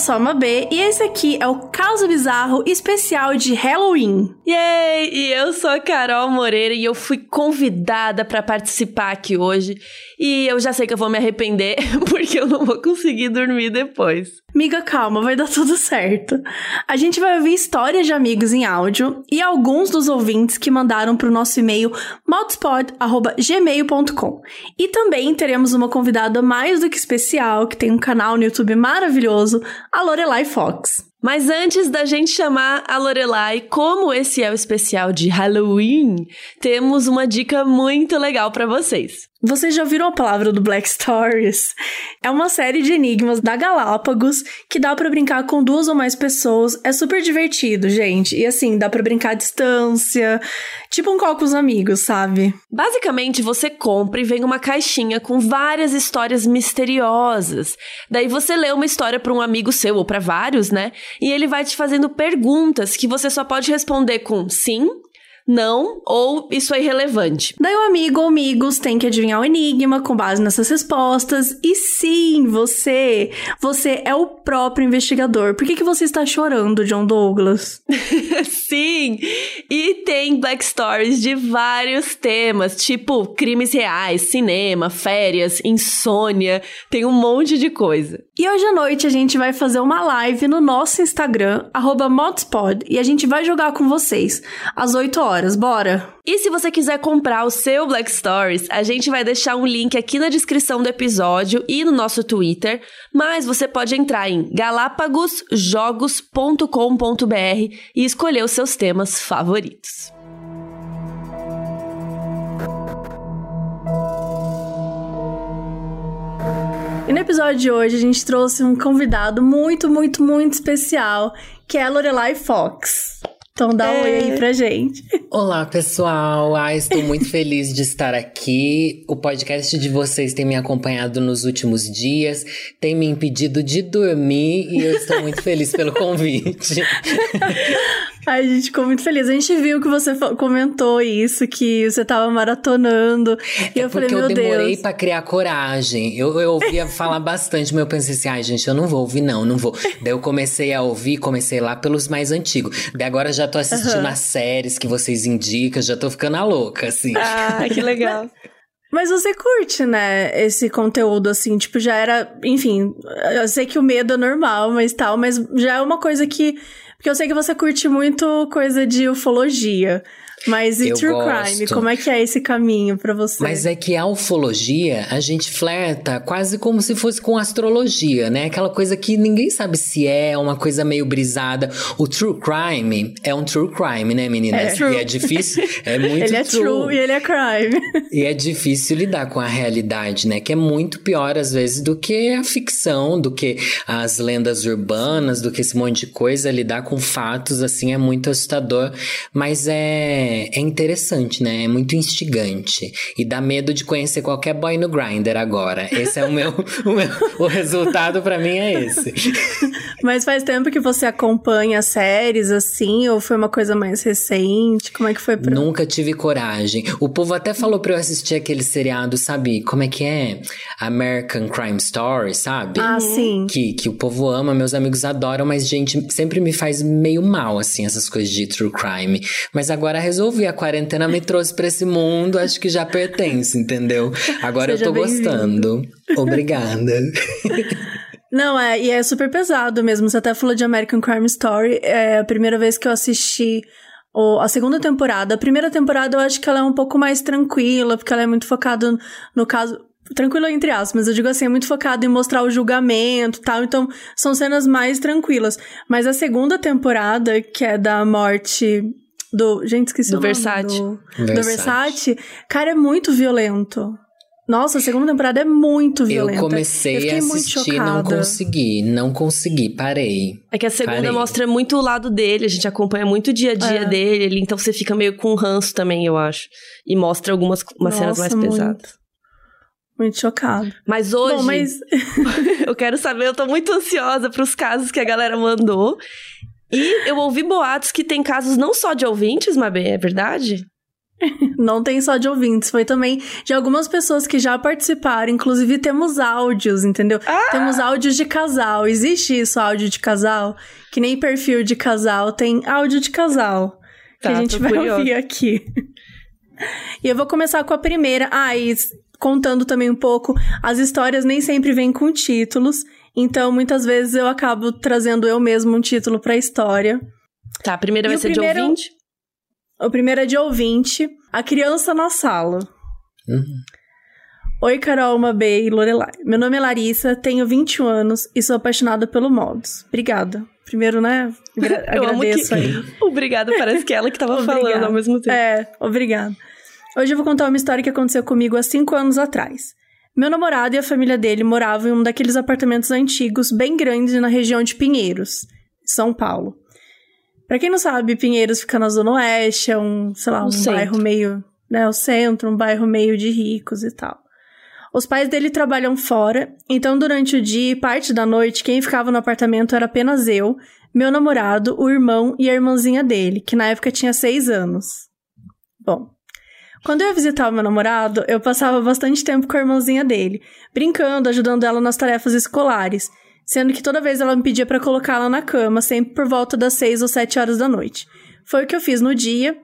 sou a Mabê e esse aqui é o Caso Bizarro especial de Halloween. Yay! E eu sou a Carol Moreira e eu fui convidada para participar aqui hoje. E eu já sei que eu vou me arrepender porque eu não vou conseguir dormir depois. Miga, calma, vai dar tudo certo. A gente vai ouvir histórias de amigos em áudio e alguns dos ouvintes que mandaram para o nosso e-mail modspod.gmail.com. E também teremos uma convidada mais do que especial que tem um canal no YouTube maravilhoso, a Lorelai Fox. Mas antes da gente chamar a Lorelai, como esse é o especial de Halloween, temos uma dica muito legal para vocês. Vocês já ouviram a palavra do Black Stories? É uma série de enigmas da Galápagos que dá para brincar com duas ou mais pessoas. É super divertido, gente. E assim, dá para brincar à distância, tipo um call com os amigos, sabe? Basicamente, você compra e vem uma caixinha com várias histórias misteriosas. Daí você lê uma história para um amigo seu ou para vários, né? E ele vai te fazendo perguntas que você só pode responder com sim não ou isso é irrelevante. Daí o amigo ou amigos tem que adivinhar o enigma com base nessas respostas. E sim, você, você é o próprio investigador. Por que, que você está chorando, John Douglas? sim! E tem Black Stories de vários temas, tipo crimes reais, cinema, férias, insônia, tem um monte de coisa. E hoje à noite a gente vai fazer uma live no nosso Instagram, modspod, e a gente vai jogar com vocês às 8 horas horas, bora! E se você quiser comprar o seu Black Stories, a gente vai deixar um link aqui na descrição do episódio e no nosso Twitter, mas você pode entrar em galapagosjogos.com.br e escolher os seus temas favoritos. E no episódio de hoje a gente trouxe um convidado muito, muito, muito especial, que é a Lorelai Fox. Então dá um oi aí é. pra gente. Olá, pessoal. Ah, estou muito feliz de estar aqui. O podcast de vocês tem me acompanhado nos últimos dias, tem me impedido de dormir e eu estou muito feliz pelo convite. Ai, a gente ficou muito feliz. A gente viu que você comentou isso, que você tava maratonando. E é eu falei, meu Deus. Eu demorei pra criar coragem. Eu, eu ouvia falar bastante, mas eu pensei assim, ai, gente, eu não vou ouvir, não, não vou. Daí eu comecei a ouvir, comecei lá pelos mais antigos. Daí agora já tô assistindo uhum. as séries que vocês indicam, já tô ficando a louca, assim. Ah, que legal. Mas você curte, né, esse conteúdo, assim, tipo, já era, enfim, eu sei que o medo é normal, mas tal, mas já é uma coisa que porque eu sei que você curte muito coisa de ufologia. Mas e eu true gosto. crime? Como é que é esse caminho para você? Mas é que a ufologia, a gente flerta quase como se fosse com astrologia, né? Aquela coisa que ninguém sabe se é, uma coisa meio brisada. O true crime é um true crime, né, menina? É, e é difícil, é muito Ele é true. true e ele é crime. E é difícil lidar com a realidade, né? Que é muito pior às vezes do que a ficção, do que as lendas urbanas, do que esse monte de coisa. Lidar com fatos assim é muito assustador, mas é é, interessante, né? É muito instigante. E dá medo de conhecer qualquer boy no grinder agora. Esse é o meu. o, meu o resultado para mim é esse. Mas faz tempo que você acompanha séries assim? Ou foi uma coisa mais recente? Como é que foi pra... Nunca tive coragem. O povo até falou pra eu assistir aquele seriado, sabe? Como é que é? American Crime Story, sabe? Ah, sim. Que, que o povo ama, meus amigos adoram, mas, gente, sempre me faz meio mal, assim, essas coisas de true crime. Mas agora resolvi resolvi. A quarentena me trouxe para esse mundo, acho que já pertence, entendeu? Agora Seja eu tô gostando. Obrigada. Não, é, e é super pesado mesmo. Você até falou de American Crime Story. É a primeira vez que eu assisti a segunda temporada. A primeira temporada eu acho que ela é um pouco mais tranquila, porque ela é muito focada no caso. Tranquilo entre aspas, mas eu digo assim, é muito focado em mostrar o julgamento e tal, então são cenas mais tranquilas. Mas a segunda temporada, que é da morte do. Gente, esqueci do o nome. Versace. Do, Versace. do Versace. Cara, é muito violento. Nossa, a segunda temporada é muito violenta. Eu comecei eu a assistir e não consegui, não consegui, parei. É que a segunda parei. mostra muito o lado dele, a gente acompanha muito o dia a dia é. dele, então você fica meio com ranço também, eu acho. E mostra algumas umas Nossa, cenas mais muito. pesadas. Muito chocado. Mas hoje. Bom, mas... eu quero saber, eu tô muito ansiosa pros casos que a galera mandou. E eu ouvi boatos que tem casos não só de ouvintes, Mabê, é verdade? Não tem só de ouvintes, foi também de algumas pessoas que já participaram. Inclusive, temos áudios, entendeu? Ah! Temos áudios de casal. Existe isso, áudio de casal? Que nem perfil de casal, tem áudio de casal. Tá, que a gente vai curiosa. ouvir aqui. e eu vou começar com a primeira. Ah, e contando também um pouco, as histórias nem sempre vêm com títulos. Então, muitas vezes eu acabo trazendo eu mesmo um título pra história. Tá, a primeira E vai ser primeiro- de ouvinte? O primeiro é de ouvinte, a criança na sala. Uhum. Oi, Carol, Mabê e Lorelai. Meu nome é Larissa, tenho 21 anos e sou apaixonada pelo Modos. Obrigada. Primeiro, né? agra- Eu amo agradeço que... aí. Obrigada, parece que é ela que tava falando ao mesmo tempo. É, obrigada. Hoje eu vou contar uma história que aconteceu comigo há cinco anos atrás. Meu namorado e a família dele moravam em um daqueles apartamentos antigos, bem grandes, na região de Pinheiros, São Paulo. Pra quem não sabe, Pinheiros fica na Zona Oeste, é um, sei lá, um bairro meio, né, o centro, um bairro meio de ricos e tal. Os pais dele trabalham fora, então durante o dia e parte da noite, quem ficava no apartamento era apenas eu, meu namorado, o irmão e a irmãzinha dele, que na época tinha seis anos. Bom, quando eu ia visitar o meu namorado, eu passava bastante tempo com a irmãzinha dele, brincando, ajudando ela nas tarefas escolares, sendo que toda vez ela me pedia pra colocá-la na cama, sempre por volta das seis ou sete horas da noite. Foi o que eu fiz no dia.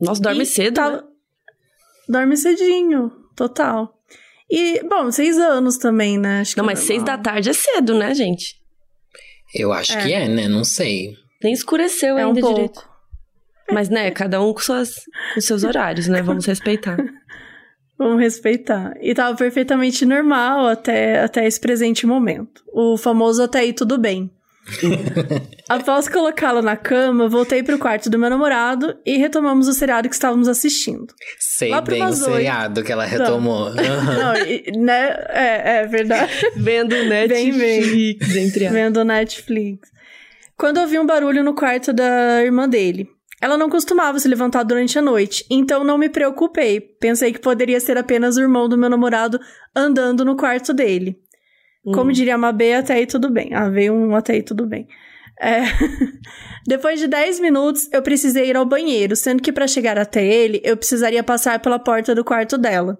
Nossa, dorme cedo, tava- né? Dorme cedinho, total. E, bom, seis anos também, né? Acho que Não, é mas seis da tarde é cedo, né, gente? Eu acho É. que é, né? Não sei. Nem escureceu É um ainda pouco. direito. Mas, né, cada um com, suas, com seus horários, né? Vamos respeitar. Vamos respeitar. E tava perfeitamente normal até, até esse presente momento. O famoso até aí tudo bem. Após colocá-la na cama, voltei pro quarto do meu namorado e retomamos o seriado que estávamos assistindo. Sei Lá bem o seriado que ela retomou. Não, e- né? É, é verdade. Vendo Bem, Netflix, entre aspas. Vendo Netflix. Quando ouvi um barulho no quarto da irmã dele. Ela não costumava se levantar durante a noite, então não me preocupei. Pensei que poderia ser apenas o irmão do meu namorado andando no quarto dele. Como diria a Mabê, até aí tudo bem. Ah, veio um até aí tudo bem. É. Depois de 10 minutos, eu precisei ir ao banheiro, sendo que para chegar até ele, eu precisaria passar pela porta do quarto dela.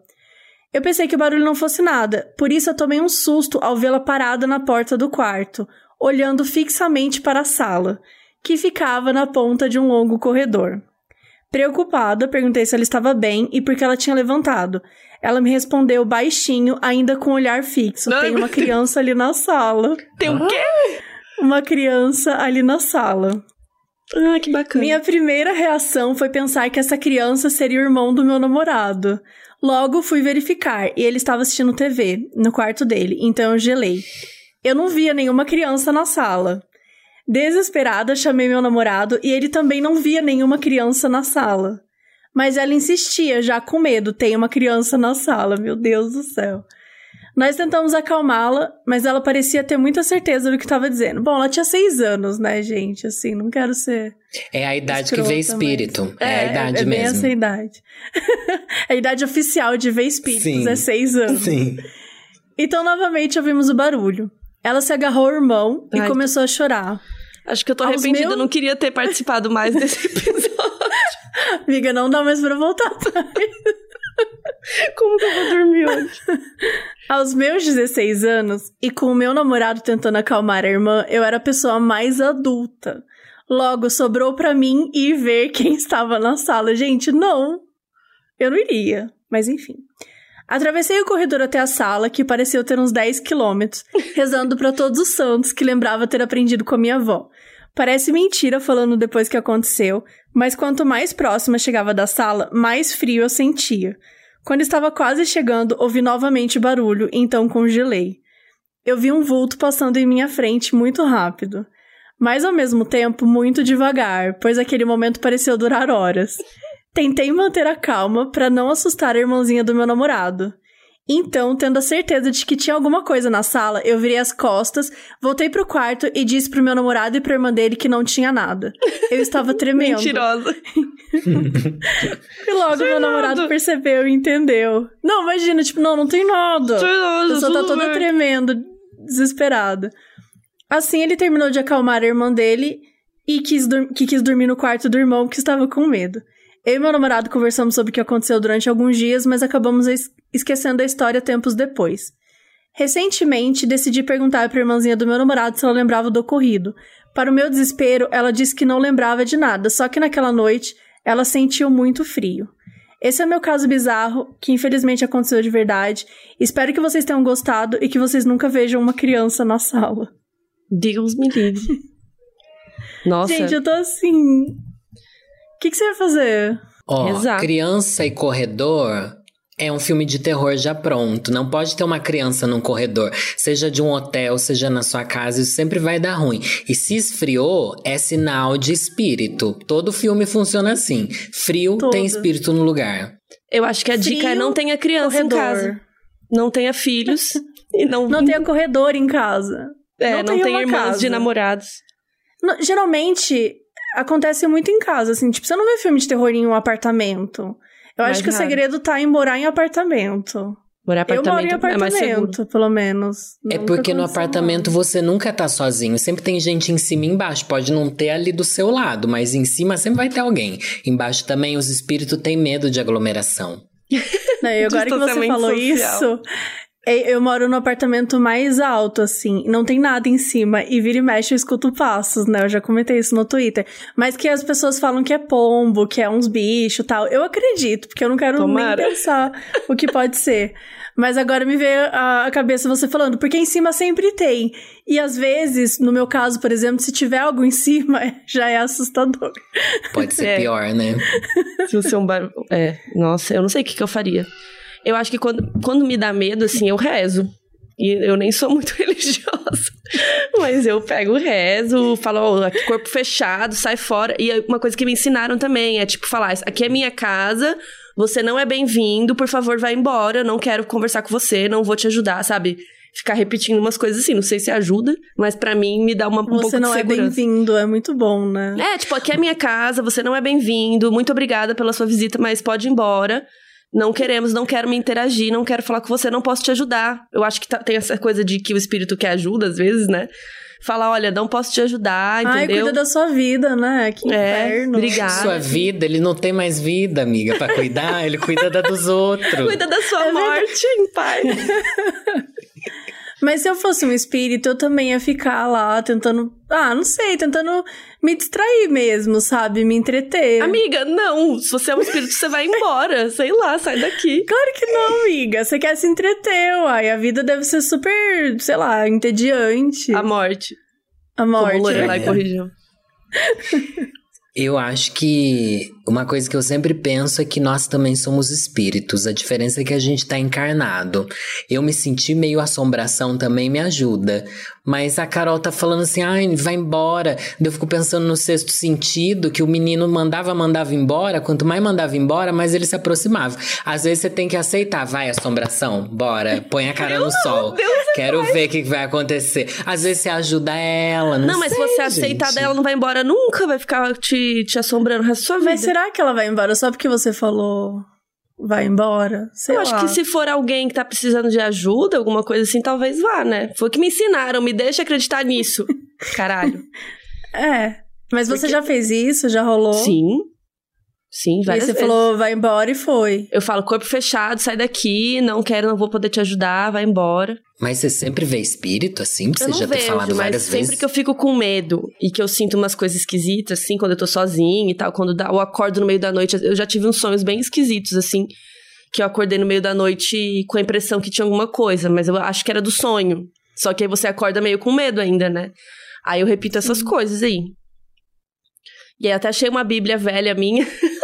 Eu pensei que o barulho não fosse nada, por isso eu tomei um susto ao vê-la parada na porta do quarto, olhando fixamente para a sala, que ficava na ponta de um longo corredor. Preocupada, perguntei se ela estava bem e por que ela tinha levantado. Ela me respondeu baixinho, ainda com um olhar fixo. Ai, Tem uma criança ali na sala. Tem o quê? Uma criança ali na sala. Ah, que bacana. Minha primeira reação foi pensar que essa criança seria o irmão do meu namorado. Logo fui verificar e ele estava assistindo TV no quarto dele, então eu gelei. Eu não via nenhuma criança na sala. Desesperada, chamei meu namorado e ele também não via nenhuma criança na sala. Mas ela insistia, já com medo: tem uma criança na sala, meu Deus do céu. Nós tentamos acalmá-la, mas ela parecia ter muita certeza do que estava dizendo. Bom, ela tinha seis anos, né, gente? Assim, não quero ser É a idade que Escrota, vê mas- espírito. É, a idade é bem mesmo. essa idade. a idade oficial de ver espíritos Sim. é seis anos. Sim. Então, novamente, ouvimos o barulho. Ela se agarrou ao irmão e Ai. começou a chorar. Acho que eu tô Aos arrependida, meus- eu não queria ter participado mais desse episódio. Amiga, não dá mais pra voltar atrás. Como que eu vou dormir hoje? Aos meus 16 anos, e com o meu namorado tentando acalmar a irmã, eu era a pessoa mais adulta. Logo, sobrou pra mim ir ver quem estava na sala. Gente, não. Eu não iria, mas enfim. Atravessei o corredor até a sala, que pareceu ter uns 10 quilômetros, rezando pra todos os santos que lembrava ter aprendido com a minha avó. Parece mentira falando depois que aconteceu, mas quanto mais próxima chegava da sala, mais frio eu sentia. Quando estava quase chegando, ouvi novamente o barulho, então congelei. Eu vi um vulto passando em minha frente muito rápido, mas ao mesmo tempo muito devagar, pois aquele momento pareceu durar horas. Tentei manter a calma para não assustar a irmãzinha do meu namorado. Então, tendo a certeza de que tinha alguma coisa na sala, eu virei as costas, voltei pro quarto e disse pro meu namorado e pra irmã dele que não tinha nada. Eu estava tremendo. Mentirosa. E logo meu namorado percebeu e entendeu. Não, imagina, tipo, não, não tem nada. A pessoa tá toda tremendo, desesperada. Assim, ele terminou de acalmar a irmã dele e quis que quis dormir no quarto do irmão que estava com medo. Eu e meu namorado conversamos sobre o que aconteceu durante alguns dias, mas acabamos es esquecendo a história tempos depois. Recentemente, decidi perguntar para a irmãzinha do meu namorado se ela lembrava do ocorrido. Para o meu desespero, ela disse que não lembrava de nada, só que naquela noite ela sentiu muito frio. Esse é o meu caso bizarro, que infelizmente aconteceu de verdade. Espero que vocês tenham gostado e que vocês nunca vejam uma criança na sala. Deus me livre. Nossa. Gente, eu tô assim. O que, que você vai fazer? Ó, Exato. criança e corredor é um filme de terror já pronto. Não pode ter uma criança num corredor, seja de um hotel, seja na sua casa, isso sempre vai dar ruim. E se esfriou, é sinal de espírito. Todo filme funciona assim. Frio Todo. tem espírito no lugar. Eu acho que a dica é Frio, não tenha criança em Corredor. casa. Não tenha filhos. e não, Não tenha corredor em casa. é, não não, tenha irmãs casa. de namorados. No- geralmente, acontece muito em casa, assim. Tipo, você não vê filme de terror em um apartamento. Eu Mais acho que o raro. segredo tá em morar em apartamento. Morar em Eu moro em apartamento é mais seguro. apartamento, pelo menos. É Nunca porque no apartamento nada. você nunca tá sozinho. Sempre tem gente em cima e embaixo. Pode não ter ali do seu lado, mas em cima sempre vai ter alguém. Embaixo também os espíritos têm medo de aglomeração. Não, e agora que você falou social. isso, eu moro no apartamento mais alto, assim. Não tem nada em cima. E vira e mexe eu escuto passos, né? Eu já comentei isso no Twitter. Mas que as pessoas falam que é pombo, que é uns bichos e tal. Eu acredito, porque eu não quero Tomara. nem pensar o que pode ser. Mas agora me veio a, a cabeça você falando, porque em cima sempre tem. E às vezes, no meu caso, por exemplo, se tiver algo em cima, já é assustador. Pode ser É. pior, né? Se você é um bar... É, nossa, eu não sei o que, que eu faria. Eu acho que quando, quando me dá medo, assim, eu rezo. E eu nem sou muito religiosa. Mas eu pego o rezo, falo, ó, aqui corpo fechado, sai fora. E uma coisa que me ensinaram também é, tipo, falar, aqui é minha casa, você não é bem-vindo, por favor, vai embora, não quero conversar com você, não vou te ajudar, sabe? Ficar repetindo umas coisas assim, não sei se ajuda, mas pra mim me dá uma, um pouco Você não de é segurança. bem-vindo, é muito bom, né? É, tipo, aqui é minha casa, você não é bem-vindo, muito obrigada pela sua visita, mas pode ir embora. Não queremos, não quero me interagir, não quero falar com você, não posso te ajudar. Eu acho que tá- tem essa coisa de que o espírito que ajuda, às vezes, né? Falar, olha, não posso te ajudar, Ai, entendeu? cuida da sua vida, né? Que É, inferno. obrigada. Sua vida, ele não tem mais vida, amiga, pra cuidar. ele cuida da dos outros. Cuida da sua É morte, em paz. Mas se eu fosse um espírito, eu também ia ficar lá tentando. Ah, não sei, tentando me distrair mesmo, sabe? Me entreter. Amiga, não. Se você é um espírito, você vai embora. Sei lá, sai daqui. Claro que não, amiga. Você quer se entreter, uai. A vida deve ser super, sei lá, entediante. A morte. A Como morte. o Lorelai É. corrigiu. Eu acho que uma coisa que eu sempre penso é que nós também somos espíritos. A diferença é que a gente tá encarnado. Eu me senti meio assombração também me ajuda. Mas a Carol tá falando assim, ai, vai embora. Eu fico pensando no sexto sentido, que o menino mandava, mandava embora. Quanto mais mandava embora, mais ele se aproximava. Às vezes você tem que aceitar. Vai, assombração, bora. Põe a cara no sol. Quero ver o que vai acontecer. Às vezes você ajuda ela, não Não, mas sei, se você aceitar dela, ela não vai embora nunca, vai ficar te, te assombrando o resto da sua vida. Mas será que ela vai embora só porque você falou vai embora? Sei eu lá. acho que se for alguém que tá precisando de ajuda, alguma coisa assim, talvez vá, né? Foi o que me ensinaram, me deixa acreditar nisso. Caralho. É. Mas você Porque- já fez isso? Já rolou? Sim. Sim, E aí várias você vezes. falou vai embora e foi. Eu falo, corpo fechado, sai daqui, não quero, não vou poder te ajudar, vai embora. Mas você sempre vê espírito assim? Você já ter vejo, falado mas várias sempre vezes? que eu fico com medo e que eu sinto umas coisas esquisitas, assim, quando eu tô sozinha e tal, quando dá, eu acordo no meio da noite, eu já tive uns sonhos bem esquisitos, assim, que eu acordei no meio da noite com a impressão que tinha alguma coisa, mas eu acho que era do sonho. Só que aí você acorda meio com medo ainda, né? Aí eu repito essas coisas aí. E aí até achei uma bíblia velha minha.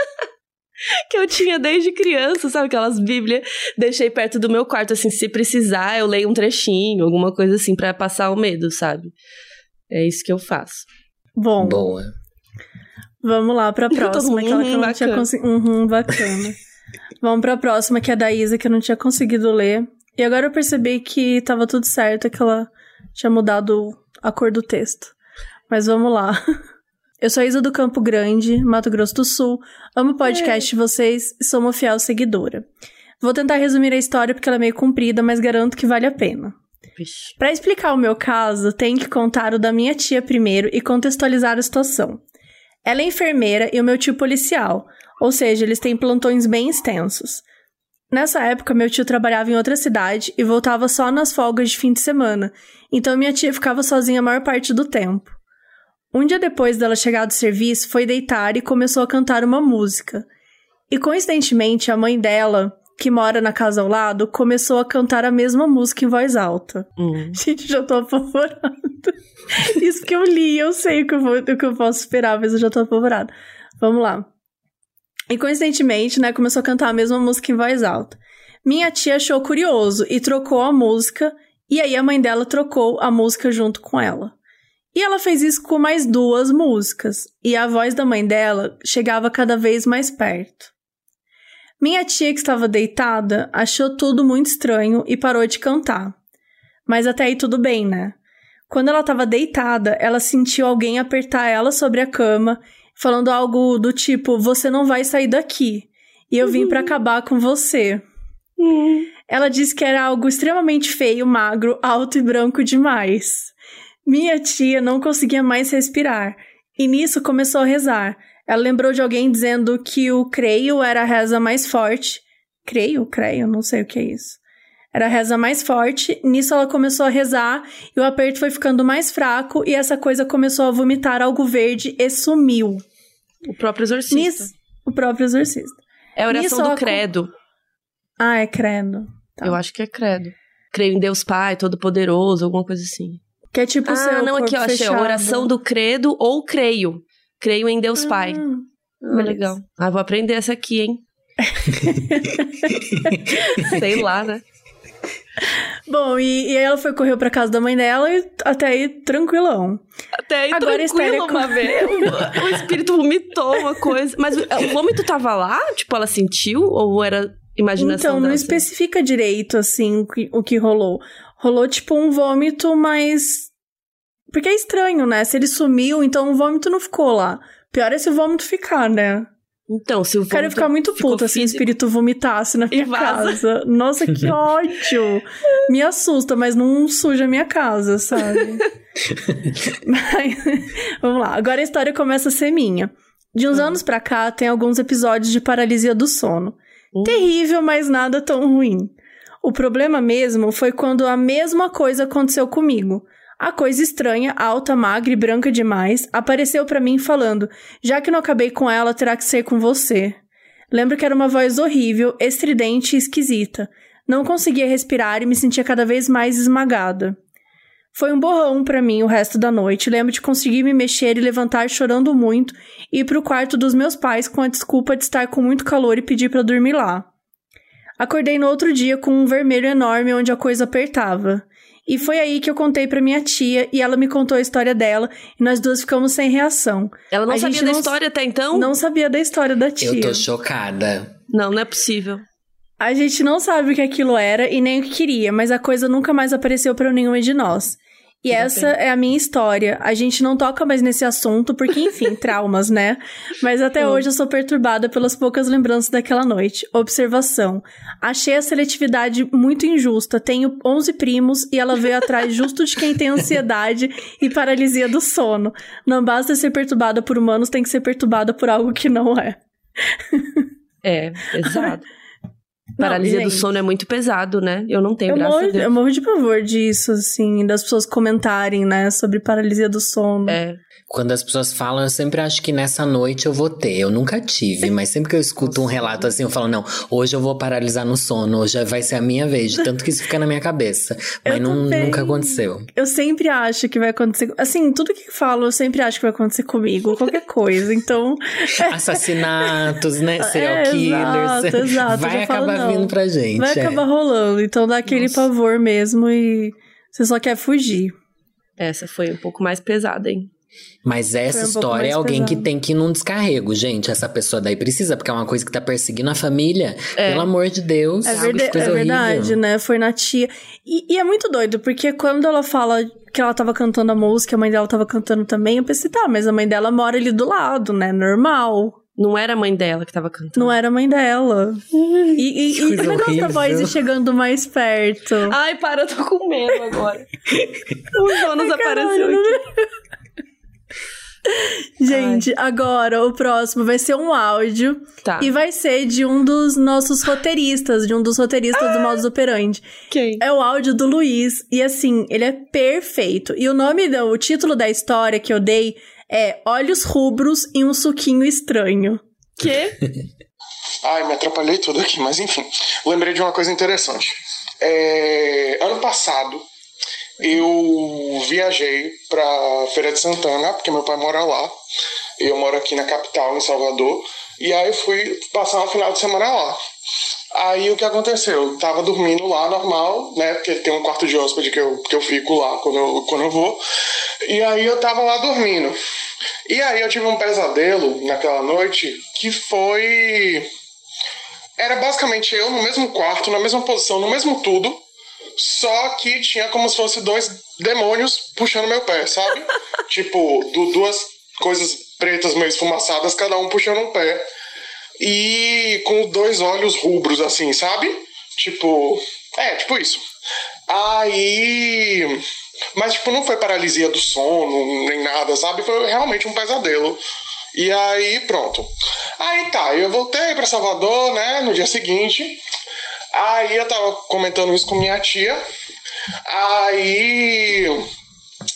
que eu tinha desde criança, sabe? Aquelas bíblias. Deixei perto do meu quarto, assim, se precisar, eu leio um trechinho, alguma coisa assim, pra passar o medo, sabe? É isso que eu faço. Bom, Boa. vamos lá pra Todo próxima. mundo, aquela que eu não uhum, tinha bacana. conseguido. Uhum, bacana. vamos pra próxima, que é da Isa, que eu não tinha conseguido ler. E agora eu percebi que tava tudo certo, que ela tinha mudado a cor do texto. Mas vamos lá. Eu sou a Isa do Campo Grande, Mato Grosso do Sul. Amo o podcast de vocês e sou uma fiel seguidora. Vou tentar resumir a história porque ela é meio comprida, mas garanto que vale a pena. Para explicar o meu caso, tenho que contar o da minha tia primeiro e contextualizar a situação. Ela é enfermeira e o meu tio policial, ou seja, eles têm plantões bem extensos. Nessa época, meu tio trabalhava em outra cidade e voltava só nas folgas de fim de semana, então minha tia ficava sozinha a maior parte do tempo. Um dia depois dela chegar do serviço, foi deitar e começou a cantar uma música. E coincidentemente, a mãe dela, que mora na casa ao lado, começou a cantar a mesma música em voz alta. Hum. Gente, já tô apavorada. Isso que eu li, eu sei o que eu, vou, o que eu posso esperar, mas eu já tô apavorada. Vamos lá. E coincidentemente, né, começou a cantar a mesma música em voz alta. Minha tia achou curioso e trocou a música, e aí a mãe dela trocou a música junto com ela. E ela fez isso com mais duas músicas, e a voz da mãe dela chegava cada vez mais perto. Minha tia, que estava deitada, achou tudo muito estranho e parou de cantar. Mas até aí tudo bem, né? Quando ela estava deitada, ela sentiu alguém apertar ela sobre a cama, falando algo do tipo: Você não vai sair daqui, e eu vim para acabar com você. Ela disse que era algo extremamente feio, magro, alto e branco demais. Minha tia não conseguia mais respirar, e nisso começou a rezar. Ela lembrou de alguém dizendo que o creio era a reza mais forte. Creio? Creio? Não sei o que é isso. Era a reza mais forte. Nisso ela começou a rezar e o aperto foi ficando mais fraco e essa coisa começou a vomitar algo verde e sumiu. O próprio exorcista. Nisso, o próprio exorcista. É a oração Nisso do credo. Ah, é credo. Tá. Eu acho que é credo. Creio em Deus Pai, Todo-Poderoso, alguma coisa assim. Que é tipo ah, seu não, aqui, ó, achei. Oração do credo ou creio. Creio em Deus Pai. Ah, legal. Ah, vou aprender essa aqui, hein? Sei lá, né? Bom, e, e aí ela foi correu pra casa da mãe dela e até aí tranquilão. Até aí, Agora tranquilo, uma vez. O espírito vomitou uma coisa. Mas o vômito tava lá? Tipo, ela sentiu? Ou era imaginação Então, não especifica direito, assim, o que, o que rolou. Rolou, tipo, um vômito, mas... Porque é estranho, né? Se ele sumiu, então o vômito não ficou lá. Pior é se o vômito ficar, né? Então, se o Cara, eu ficar muito puta se o espírito vomitasse na minha casa. Nossa, que ódio! Me assusta, mas não suja a minha casa, sabe? Mas, vamos lá, agora a história começa a ser minha. De uns Hum. anos pra cá, tem alguns episódios de paralisia do sono. Hum. Terrível, mas nada tão ruim. O problema mesmo foi quando a mesma coisa aconteceu comigo. A coisa estranha, alta, magra e branca demais, apareceu pra mim falando: Já que não acabei com ela, terá que ser com você. Lembro que era uma voz horrível, estridente e esquisita. Não conseguia respirar e me sentia cada vez mais esmagada. Foi um borrão pra mim o resto da noite. Lembro de conseguir me mexer e levantar chorando muito e ir pro quarto dos meus pais com a desculpa de estar com muito calor e pedir pra dormir lá. Acordei no outro dia com um vermelho enorme onde a coisa apertava. E foi aí que eu contei pra minha tia e ela me contou a história dela e nós duas ficamos sem reação. Ela não A sabia da não- história até então? Não sabia da história da tia. Eu tô chocada. Não, não é possível. A gente não sabe o que aquilo era e nem o que queria, mas a coisa nunca mais apareceu pra nenhuma de nós. E essa é a minha história. A gente não toca mais nesse assunto, porque, enfim, traumas, né? Mas até hoje eu sou perturbada pelas poucas lembranças daquela noite. Observação. Achei a seletividade muito injusta. Tenho 11 primos e ela veio atrás justo de quem tem ansiedade e paralisia do sono. Não basta ser perturbada por humanos, tem que ser perturbada por algo que não é. É, pesado. Não, Paralisia do sono é muito pesado, né? Eu não tenho, Eu graças morro, a Deus. eu morro de pavor disso, assim, das pessoas comentarem, né, sobre paralisia do sono. É. Quando as pessoas falam, eu sempre acho que nessa noite eu vou ter. Eu nunca tive, mas sempre que eu escuto um relato assim, eu falo, não, hoje eu vou paralisar no sono, hoje vai ser a minha vez. De tanto que isso fica na minha cabeça. Mas não, nunca aconteceu. Eu sempre acho que vai acontecer. Assim, tudo que falo, eu sempre acho que vai acontecer comigo, qualquer coisa. Então, Assassinatos, né? Serial É, killers. exato, exato. Vai falo, acabar não. vindo pra gente. vai é. acabar rolando. Então dá aquele Nossa. pavor mesmo e você só quer fugir. Essa foi um pouco mais pesada, hein? Mas essa um história é alguém que pesado. tem que ir num descarrego, gente. Essa pessoa daí precisa, porque é uma coisa que tá perseguindo a família. É. Pelo amor de Deus. É, que verda- coisa é verdade, horrível. né? Foi na tia. E, e é muito doido, porque quando ela fala que ela tava cantando a música, a mãe dela tava cantando também, eu pensei, tá, mas a mãe dela mora ali do lado, né? Normal. Não era a mãe dela que tava cantando. Não era a mãe dela. E, e, e o negócio da chegando mais perto. Ai, para, eu tô com medo agora. o Jonas Ai, apareceu caralho, aqui. Gente, Ai. agora o próximo vai ser um áudio. Tá. E vai ser de um dos nossos roteiristas, de um dos roteiristas ah. do Modus Operandi. Quem? É o áudio do Luiz. E assim, ele é perfeito. E o nome, do, o título da história que eu dei é Olhos Rubros e um Suquinho Estranho. Que? Ai, me atrapalhei tudo aqui, mas enfim. Lembrei de uma coisa interessante. É... Ano passado, eu viajei para Feira de Santana, porque meu pai mora lá. Eu moro aqui na capital, em Salvador. E aí eu fui passar um final de semana lá. Aí o que aconteceu? Eu tava dormindo lá normal, né? Porque tem um quarto de hóspede que eu, que eu fico lá quando eu, quando eu vou. E aí eu tava lá dormindo. E aí eu tive um pesadelo naquela noite que foi. Era basicamente eu no mesmo quarto, na mesma posição, no mesmo tudo. Só que tinha como se fosse dois demônios puxando meu pé, sabe? tipo, duas coisas pretas meio esfumaçadas, cada um puxando um pé. E com dois olhos rubros, assim, sabe? Tipo. É, tipo isso. Aí. Mas, tipo, não foi paralisia do sono, nem nada, sabe? Foi realmente um pesadelo. E aí, pronto. Aí tá, eu voltei para Salvador, né, no dia seguinte. Aí eu tava comentando isso com minha tia. Aí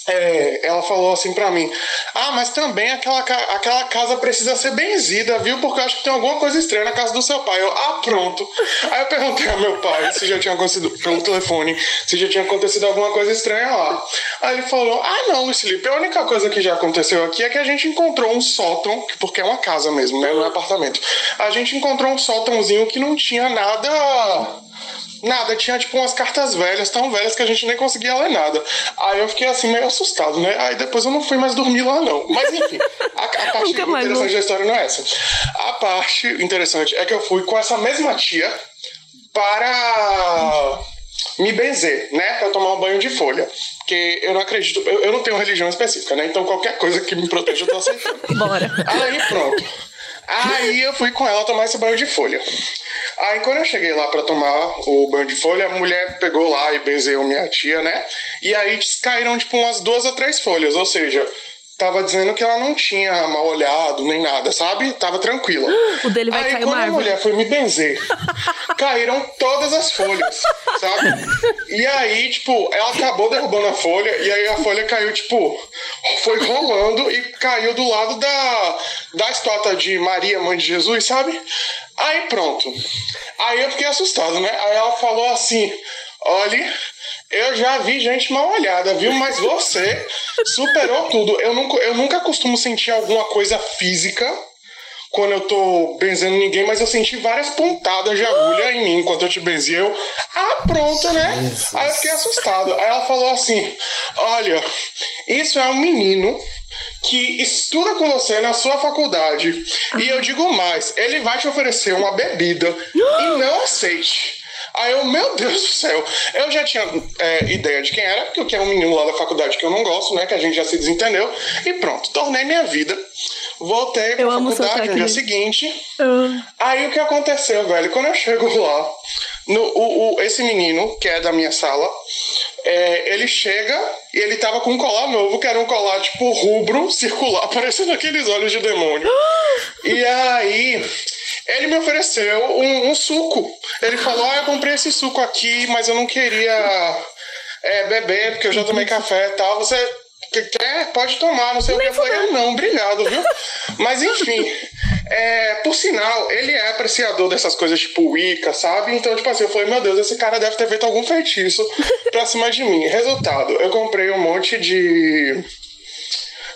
é, ela falou assim para mim: Ah, mas também aquela, aquela casa precisa ser benzida, viu? Porque eu acho que tem alguma coisa estranha na casa do seu pai. Eu, ah, pronto. Aí eu perguntei ao meu pai se já tinha acontecido pelo telefone, se já tinha acontecido alguma coisa estranha lá. Aí ele falou: Ah, não, Felipe, a única coisa que já aconteceu aqui é que a gente encontrou um sótão, porque é uma casa mesmo, né? Não é apartamento. A gente encontrou um sótãozinho que não tinha nada Nada, tinha tipo umas cartas velhas, tão velhas que a gente nem conseguia ler nada. Aí eu fiquei assim meio assustado, né? Aí depois eu não fui mais dormir lá, não. Mas enfim, a, a parte interessante da história não é essa. A parte interessante é que eu fui com essa mesma tia para me benzer, né? Pra tomar um banho de folha. Porque eu não acredito, eu, eu não tenho religião específica, né? Então qualquer coisa que me proteja eu tô aceitando. Bora. Aí pronto. Aí eu fui com ela tomar esse banho de folha. Aí quando eu cheguei lá para tomar o banho de folha, a mulher pegou lá e benzeou minha tia, né? E aí caíram tipo umas duas ou três folhas, ou seja, tava dizendo que ela não tinha mal olhado nem nada, sabe? Tava tranquila. O dele vai aí, cair quando a mulher foi me benzer, caíram todas as folhas, sabe? E aí, tipo, ela acabou derrubando a folha e aí a folha caiu, tipo, foi rolando e caiu do lado da, da estátua de Maria, mãe de Jesus, sabe? Aí pronto. Aí eu fiquei assustado, né? Aí ela falou assim: olhe, eu já vi gente mal olhada, viu? Mas você superou tudo. Eu nunca, eu nunca costumo sentir alguma coisa física quando eu tô benzendo ninguém, mas eu senti várias pontadas de agulha em mim enquanto eu te benzi. Eu, ah, pronto, né? Jesus. Aí eu fiquei assustado. Aí ela falou assim: Olha, isso é um menino que estuda com você na sua faculdade. E eu digo mais: ele vai te oferecer uma bebida e não aceite. Aí eu, meu Deus do céu, eu já tinha é, ideia de quem era, porque eu é um menino lá da faculdade que eu não gosto, né? Que a gente já se desentendeu. E pronto, tornei minha vida. Voltei pra eu faculdade no dia seguinte. Aí o que aconteceu, velho? Quando eu chego lá, no, o, o, esse menino, que é da minha sala, é, ele chega e ele tava com um colar novo, que era um colar tipo rubro, circular, parecendo aqueles olhos de demônio. e aí ele me ofereceu um, um, suco. Ele falou: Ah, eu comprei esse suco aqui, mas eu não queria é, beber, porque eu já tomei café e tal. Você quer? Pode tomar, não sei o que. Eu falei: ah, Não, obrigado, viu? Mas enfim. É, por sinal, ele é apreciador dessas coisas tipo Wicca, sabe? Então, tipo assim, eu falei, meu Deus, esse cara deve ter feito algum feitiço pra cima de mim. Resultado, eu comprei um monte de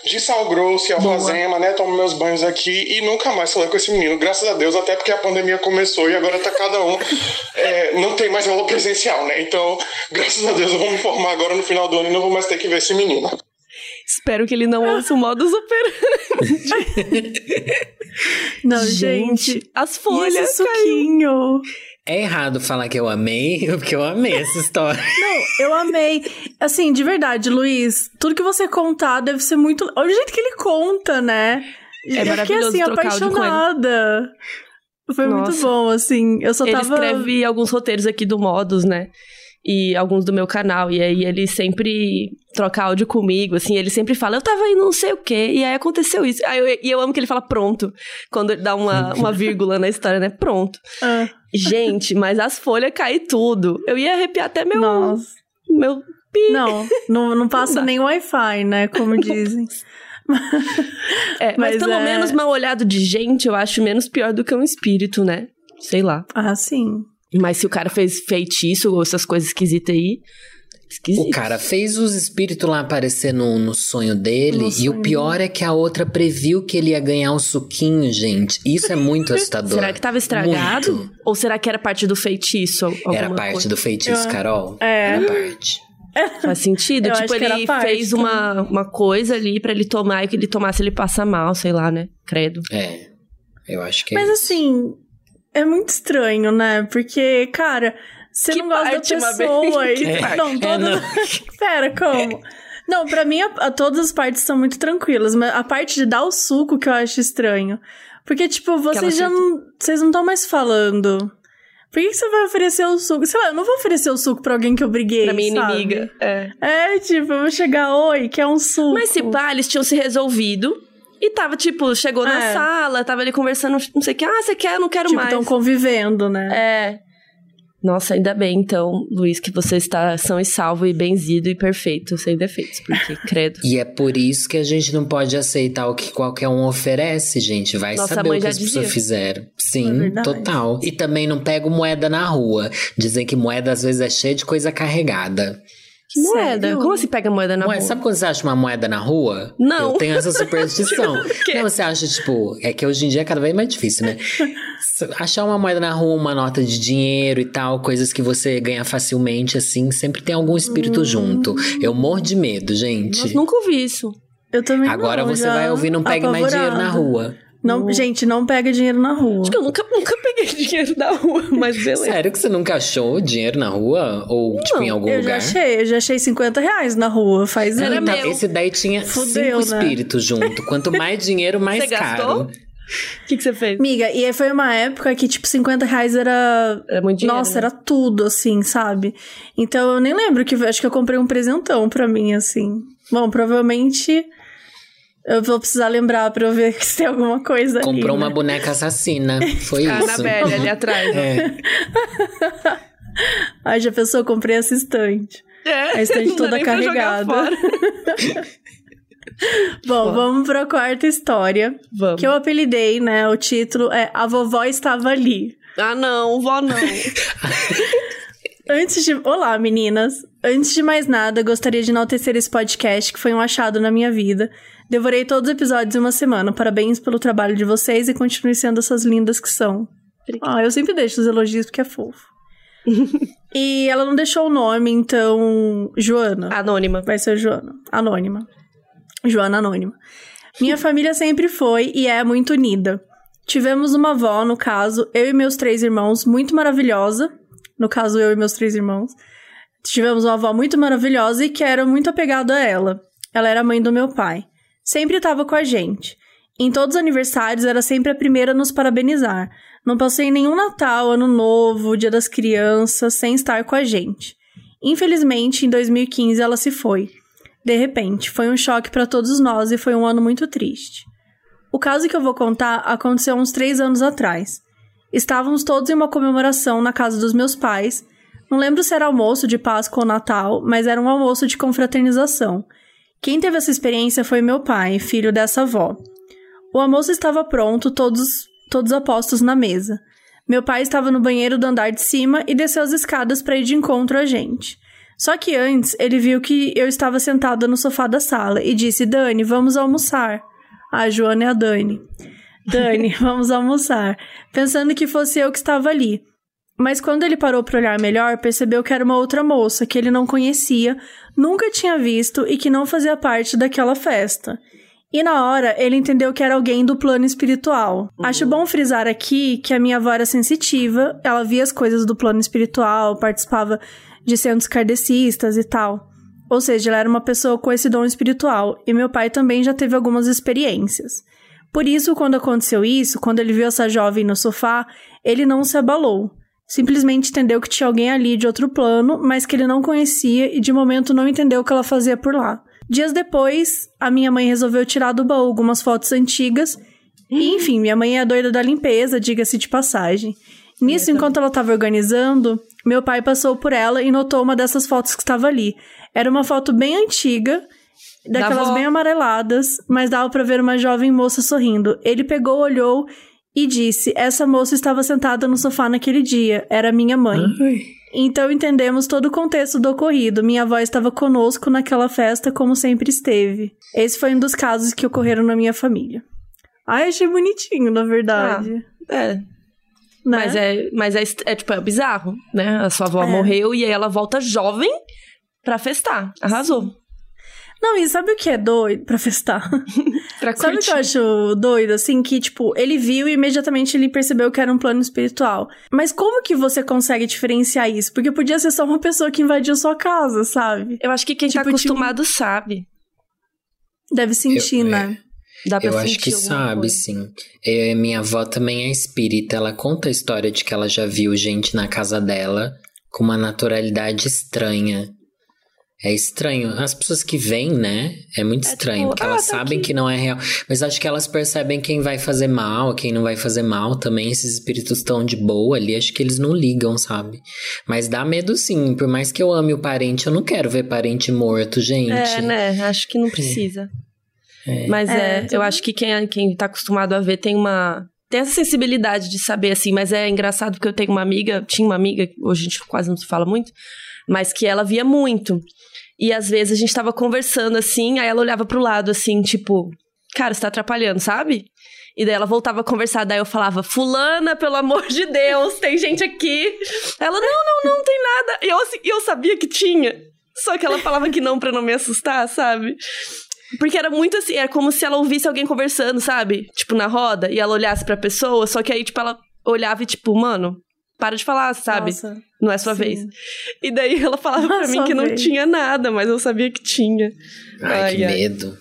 de sal grosso e alfazema, né? Tomo meus banhos aqui e nunca mais falei com esse menino. Graças a Deus, até porque a pandemia começou e agora tá cada um. É, não tem mais aula presencial, né? Então, graças a Deus, eu vou me formar agora no final do ano e não vou mais ter que ver esse menino. Espero que ele não ouça o modus operandi. não, gente, as folhas. esse suquinho. É errado falar que eu amei, porque eu amei essa história. Não, eu amei. Assim, de verdade, Luiz, tudo que você contar deve ser muito. Olha o jeito que ele conta, né? É eu maravilhoso fiquei, assim, apaixonada. Foi Nossa. muito bom, assim. Eu só ele tava. Ele escreve alguns roteiros aqui do Modus, né? E alguns do meu canal. E aí ele sempre troca áudio comigo, assim, ele sempre fala, eu tava indo não sei o quê, e aí aconteceu isso. Aí eu, e eu amo que ele fala pronto, quando ele dá uma, uma vírgula na história, né? Pronto. Ah, Gente, mas as folhas caem tudo. Eu ia arrepiar até meu. nossa. meu pi. Não, não, não passa nem Wi-Fi, né? Como dizem. É, mas, mas pelo é- menos mal olhado de gente, eu acho menos pior do que um espírito, né? Sei lá. Ah, sim. Mas se o cara fez feitiço ou essas coisas esquisitas aí. Esquisito. O cara fez os espíritos lá aparecer no, no sonho dele. No E sonho. o pior é que a outra previu que ele ia ganhar o suquinho, gente. Isso é muito assustador. Será que tava estragado? Muito. Ou será que era parte do feitiço? Era parte coisa? do feitiço, Carol? É. Era parte. Faz sentido? Eu tipo, ele fez uma, uma coisa ali pra ele tomar e que ele tomasse ele passa mal, sei lá, né? Credo. É. Eu acho que é Mas assim, é muito estranho, né? Porque, cara, você Que não gosta da parte, Mabel? pessoa e. Parte? Não, É, todas. não. Pera, como? Não, pra mim, a, a- todas as partes são muito tranquilas, mas a parte de dar o suco que eu acho estranho. Porque, tipo, vocês já não. Vocês não estão mais falando. Por que, que você vai oferecer o suco? Sei lá, eu não vou oferecer o suco pra alguém que eu briguei. Pra minha sabe? inimiga. É. É, tipo, eu vou chegar, oi, quer um suco. Mas se pá, eles tinham se resolvido. E tava, tipo, chegou na É. sala, tava ali conversando, não sei o que. Ah, você quer? Eu não quero Tipo, mais. estão convivendo, né? É. Nossa, ainda bem, então, Luiz, que você está são e salvo e benzido e perfeito, sem defeitos, porque, credo. E é por isso que a gente não pode aceitar o que qualquer um oferece, gente. Vai Nossa saber o que as pessoas dizia. fizeram. É Sim, verdade. total. E também não pego moeda na rua. Dizem que moeda às vezes é cheia de coisa carregada. Que moeda? Sério? Como se pega moeda na Moeda- rua? sabe quando você acha uma moeda na rua? Não. Eu tenho essa superstição. não, você acha, tipo, é que hoje em dia é cada vez mais difícil, né? Achar uma moeda na rua, uma nota de dinheiro e tal, coisas que você ganha facilmente, assim, sempre tem algum espírito Hum. junto. Eu morro de medo, gente. Nossa, nunca ouvi isso. Eu também Agora não, você vai ouvir Não Pegue Mais Dinheiro na. Rua. Não, gente, não pega dinheiro na rua. Acho que eu nunca, nunca peguei dinheiro da rua, mas beleza. Sério que você nunca achou dinheiro na rua? Ou, tipo, em algum eu lugar? já achei, eu já achei 50 reais na rua, faz Era anos. meu. Então, esse daí tinha Fudeu, cinco né? espíritos junto. Quanto mais dinheiro, mais Você gastou? caro. O que, que você fez? Amiga, e aí foi uma época que, tipo, 50 reais era. Era muito dinheiro. Nossa, né? era tudo, assim, sabe? Então eu nem lembro que. Acho que eu comprei um presentão pra mim, assim. Bom, provavelmente. Eu vou precisar lembrar pra eu ver se tem alguma coisa ali, Comprou uma né? boneca assassina. Foi isso. Anabelle ali atrás. É. Aí já pensou, eu comprei essa estante. É, A estante toda carregada. fora. Bom, vamos pra quarta história. Vamos. Que eu apelidei, né? O título é A Vovó Estava Ali. Ah, não, vó não. Antes de. Olá, meninas! Antes de mais nada, gostaria de enaltecer esse podcast, que foi um achado na minha vida. Devorei todos os episódios em uma semana. Parabéns pelo trabalho de vocês e continue sendo essas lindas que são. Ah, eu sempre deixo os elogios porque é fofo. e ela não deixou o nome, então. Joana. Anônima. Vai ser Joana. Anônima. Joana Anônima. Minha família sempre foi e é muito unida. Tivemos uma avó, no caso, eu e meus três irmãos, muito maravilhosa. No caso, eu e meus três irmãos. Tivemos uma avó muito maravilhosa e que era muito apegada a ela. Ela era mãe do meu pai. Sempre estava com a gente. Em todos os aniversários, era sempre a primeira a nos parabenizar. Não passei nenhum Natal, Ano Novo, Dia das Crianças, sem estar com a gente. Infelizmente, em 2015 ela se foi. De repente, foi um choque para todos nós e foi um ano muito triste. O caso que eu vou contar aconteceu uns três anos atrás. Estávamos todos em uma comemoração na casa dos meus pais. Não lembro se era almoço de Páscoa ou Natal, mas era um almoço de confraternização. Quem teve essa experiência foi meu pai, filho dessa avó. O almoço estava pronto, todos, todos apostos na mesa. Meu pai estava no banheiro do andar de cima e desceu as escadas para ir de encontro a gente. Só que antes, ele viu que eu estava sentada no sofá da sala e disse: Dani, vamos almoçar. A Joana é a Dani. Dani, vamos almoçar. Pensando que fosse eu que estava ali. Mas quando ele parou para olhar melhor, percebeu que era uma outra moça que ele não conhecia, nunca tinha visto e que não fazia parte daquela festa. E na hora, ele entendeu que era alguém do plano espiritual. Acho bom frisar aqui que a minha avó era sensitiva, ela via as coisas do plano espiritual, participava de centros kardecistas e tal. Ou seja, ela era uma pessoa com esse dom espiritual, e meu pai também já teve algumas experiências. Por isso, quando aconteceu isso, quando ele viu essa jovem no sofá, ele não se abalou. Simplesmente entendeu que tinha alguém ali de outro plano, mas que ele não conhecia e de momento não entendeu o que ela fazia por lá. Dias depois, a minha mãe resolveu tirar do baú algumas fotos antigas. E, enfim, minha mãe é doida da limpeza, diga-se de passagem. Nisso, enquanto ela estava organizando, meu pai passou por ela e notou uma dessas fotos que estava ali. Era uma foto bem antiga, daquelas avó. bem amareladas, mas dava para ver uma jovem moça sorrindo. Ele pegou, olhou e disse: Essa moça estava sentada no sofá naquele dia. Era minha mãe. Então entendemos todo o contexto do ocorrido. Minha avó estava conosco naquela festa, como sempre esteve. Esse foi um dos casos que ocorreram na minha família. Ai, achei bonitinho, na verdade. É, né? mas é, mas é, é tipo, é bizarro, né? A sua avó É. morreu e aí ela volta jovem pra festar. Arrasou. Não, e sabe o que é doido pra festar? Pra Sabe o que eu acho doido, assim? Que, tipo, ele viu e imediatamente ele percebeu que era um plano espiritual. Mas como que você consegue diferenciar isso? Porque podia ser só uma pessoa que invadiu sua casa, sabe? Eu acho que quem tá Tipo, tipo- acostumado sabe. Deve sentir, Eu- é. né? Dá pra Eu acho que sabe, coisa. sim. É, minha avó também é espírita. Ela conta a história de que ela já viu gente na casa dela com uma naturalidade estranha. É estranho. As pessoas que vêm, né? É muito estranho, tipo, porque ah, elas tá sabem aqui. que não é real. Mas acho que elas percebem quem vai fazer mal, quem não vai fazer mal também. Esses espíritos estão de boa ali, acho que eles não ligam, sabe? Mas dá medo sim. Por mais que eu ame o parente, eu não quero ver parente morto, gente. É, né? Acho que não precisa. É. Mas é, É, eu acho que quem, quem tá acostumado a ver tem uma. Tem essa sensibilidade de saber, assim, mas é engraçado porque eu tenho uma amiga, tinha uma amiga, hoje a gente quase não se fala muito, mas que ela via muito. E às vezes a gente tava conversando assim, aí ela olhava pro lado, assim, tipo, cara, você tá atrapalhando, sabe? E daí ela voltava a conversar, daí eu falava, Fulana, pelo amor de Deus, tem gente aqui. Ela, não, não, não tem nada. E eu, assim, eu sabia que tinha. Só que ela falava que não pra não me assustar, sabe? Porque era muito assim, era como se ela ouvisse alguém conversando, sabe? Tipo, na roda, e ela olhasse pra pessoa, só que aí, tipo, ela olhava e, tipo, mano, para de falar, sabe? Nossa, Não é sua sim. vez. E daí ela falava Não é pra mim que não vez. tinha nada, mas eu sabia que tinha. Ai, Ai, que ai. medo.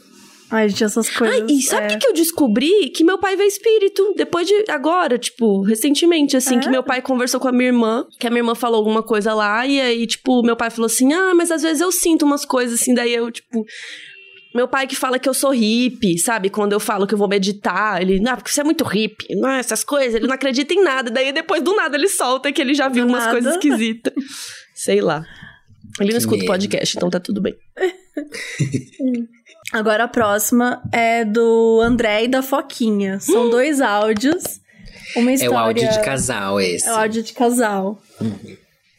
Ai, gente, essas coisas. Ai, e sabe o é. que, que eu descobri? Que meu pai vê espírito. Depois de. Agora, tipo, recentemente, assim, É? que meu pai conversou com a minha irmã, que a minha irmã falou alguma coisa lá, e aí, tipo, meu pai falou assim: ah, mas às vezes eu sinto umas coisas assim, daí eu, tipo. Meu pai que fala que eu sou hippie, sabe? Quando eu falo que eu vou meditar, ele, não, porque você é muito hippie, não, essas coisas, ele não acredita em nada. Daí depois do nada ele solta que ele já viu Do umas nada. coisas esquisitas. Sei lá. Ele não Que escuta o podcast, então tá tudo bem. Agora a próxima é do André e da Foquinha. São dois áudios. Uma É história. o áudio de casal esse. É o áudio de casal.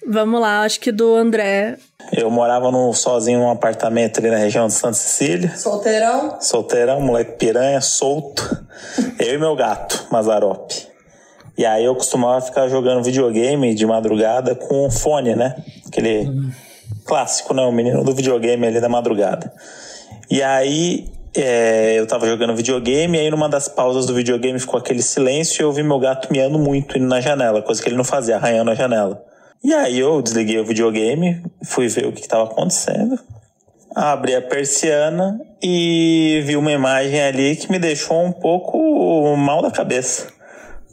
Vamos lá, acho que do André. Eu morava no, sozinho num apartamento ali na região de Santa Cecília. Solteirão? Solteirão, moleque piranha, solto. Eu e meu gato, Mazarope. E aí eu costumava ficar jogando videogame de madrugada com fone, né? Aquele clássico, né? O menino do videogame ali da madrugada. E aí é, eu tava jogando videogame, e aí numa das pausas do videogame ficou aquele silêncio e eu vi meu gato miando muito indo na janela, coisa que ele não fazia, arranhando a janela. E aí eu desliguei o videogame, fui ver o que estava acontecendo, abri a persiana e vi uma imagem ali que me deixou um pouco mal da cabeça.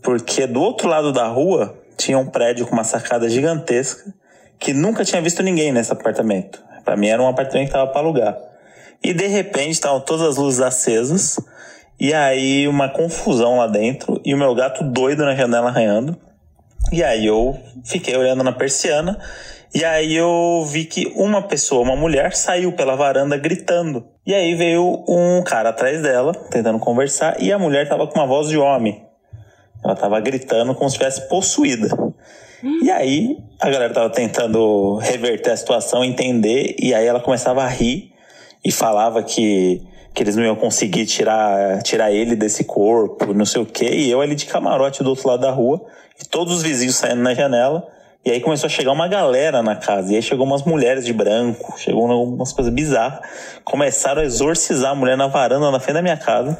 Porque do outro lado da rua tinha um prédio com uma sacada gigantesca que nunca tinha visto ninguém nesse apartamento. Pra mim era um apartamento que tava para alugar. E de repente estavam todas as luzes acesas e aí uma confusão lá dentro e o meu gato doido na janela arranhando. E aí eu fiquei olhando na persiana e aí eu vi que uma pessoa, uma mulher, saiu pela varanda gritando. E aí veio um cara atrás dela, tentando conversar, e a mulher tava com uma voz de homem. Ela tava gritando como se estivesse possuída. E aí a galera tava tentando reverter a situação, entender, e aí ela começava a rir e falava que, que eles não iam conseguir tirar, tirar ele desse corpo, não sei o quê. E eu ali de camarote do outro lado da rua, e todos os vizinhos saindo na janela. E aí começou a chegar uma galera na casa. E aí chegou umas mulheres de branco, chegou umas coisas bizarras. Começaram a exorcizar a mulher na varanda, na frente da minha casa.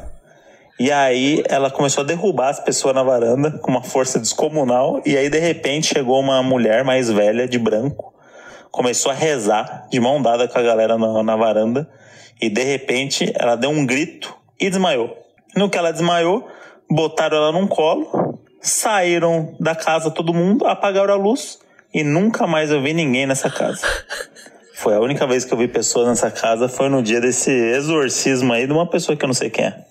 E aí ela começou a derrubar as pessoas na varanda com uma força descomunal. E aí, de repente, chegou uma mulher mais velha, de branco, começou a rezar, de mão dada com a galera na, na varanda. E de repente ela deu um grito e desmaiou. No que ela desmaiou, botaram ela num colo saíram da casa todo mundo, apagaram a luz e nunca mais eu vi ninguém nessa casa. Foi a única vez que eu vi pessoas nessa casa, foi no dia desse exorcismo aí de uma pessoa que eu não sei quem é.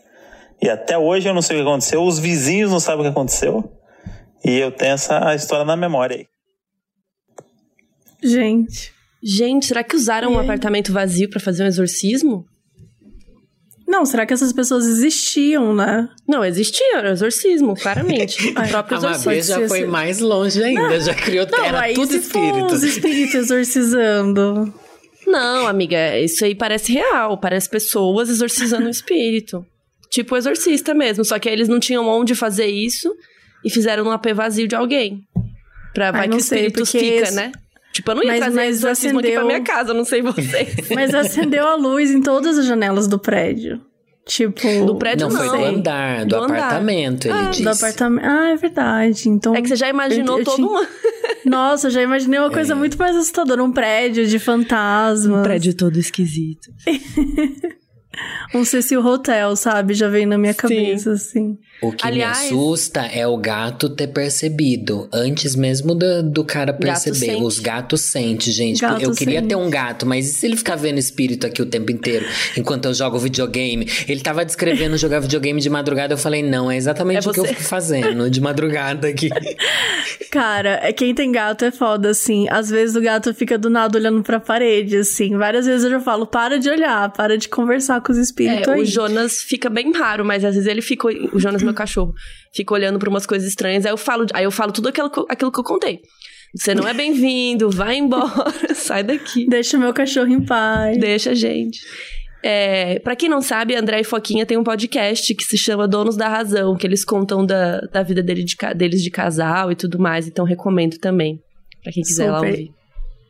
E até hoje eu não sei o que aconteceu, os vizinhos não sabem o que aconteceu. E eu tenho essa história na memória aí. Gente. Gente, será que usaram um apartamento vazio para fazer um exorcismo? Não, será que essas pessoas existiam, né? Não, existia, era exorcismo, claramente. O próprio A Mabê exorcismo. já foi mais longe ainda, já criou Não, era aí tudo se for os espírito. espíritos exorcizando. Não, amiga, isso aí parece real. Parece pessoas exorcizando um espírito. Tipo o exorcista mesmo. Só que eles não tinham onde fazer isso e fizeram num AP vazio de alguém. Pra vai não que o espírito fica, esse- né? Tipo, eu não ia Mas- trazer mas exorcismo aqui pra acendeu- minha casa, não sei vocês. Mas acendeu a luz em todas as janelas do prédio. Tipo. Do prédio Não, foi do não. andar, do, Do andar. apartamento, ele disse. Do apartamento. Ah, é verdade. Então. É que você já imaginou eu todo tinha- uma... Nossa, eu já imaginei uma É. coisa muito mais assustadora. Um prédio de fantasmas. todo esquisito. Um Cecil Hotel, sabe? Já veio na minha cabeça, assim. O que Aliás- me assusta é o gato ter percebido, antes mesmo do, do cara perceber. sente. Os gatos sentem, gente. Gato eu queria sente. ter um gato, mas e se ele ficar vendo espírito aqui o tempo inteiro, enquanto eu jogo videogame? Ele tava descrevendo jogar videogame de madrugada, eu falei, não, é exatamente É o que eu fico fazendo de madrugada aqui. Cara, é quem tem gato é foda, assim. Às vezes o gato fica do nada olhando pra parede, assim. Várias vezes eu já falo, para de olhar, para de conversar com os espíritos É, aí. o Jonas fica bem raro, mas às vezes ele fica. O Jonas, meu cachorro, fica olhando pra umas coisas estranhas. Aí eu falo, aí eu falo tudo aquilo, que eu- aquilo que eu contei. Você não é bem-vindo, vai embora, sai daqui. Deixa o meu cachorro em paz. Deixa a gente. É, para quem não sabe, André e Foquinha tem um podcast que se chama Donos da Razão, que eles contam da, da vida dele de deles de casal e tudo mais, então recomendo também, pra quem quiser lá ouvir.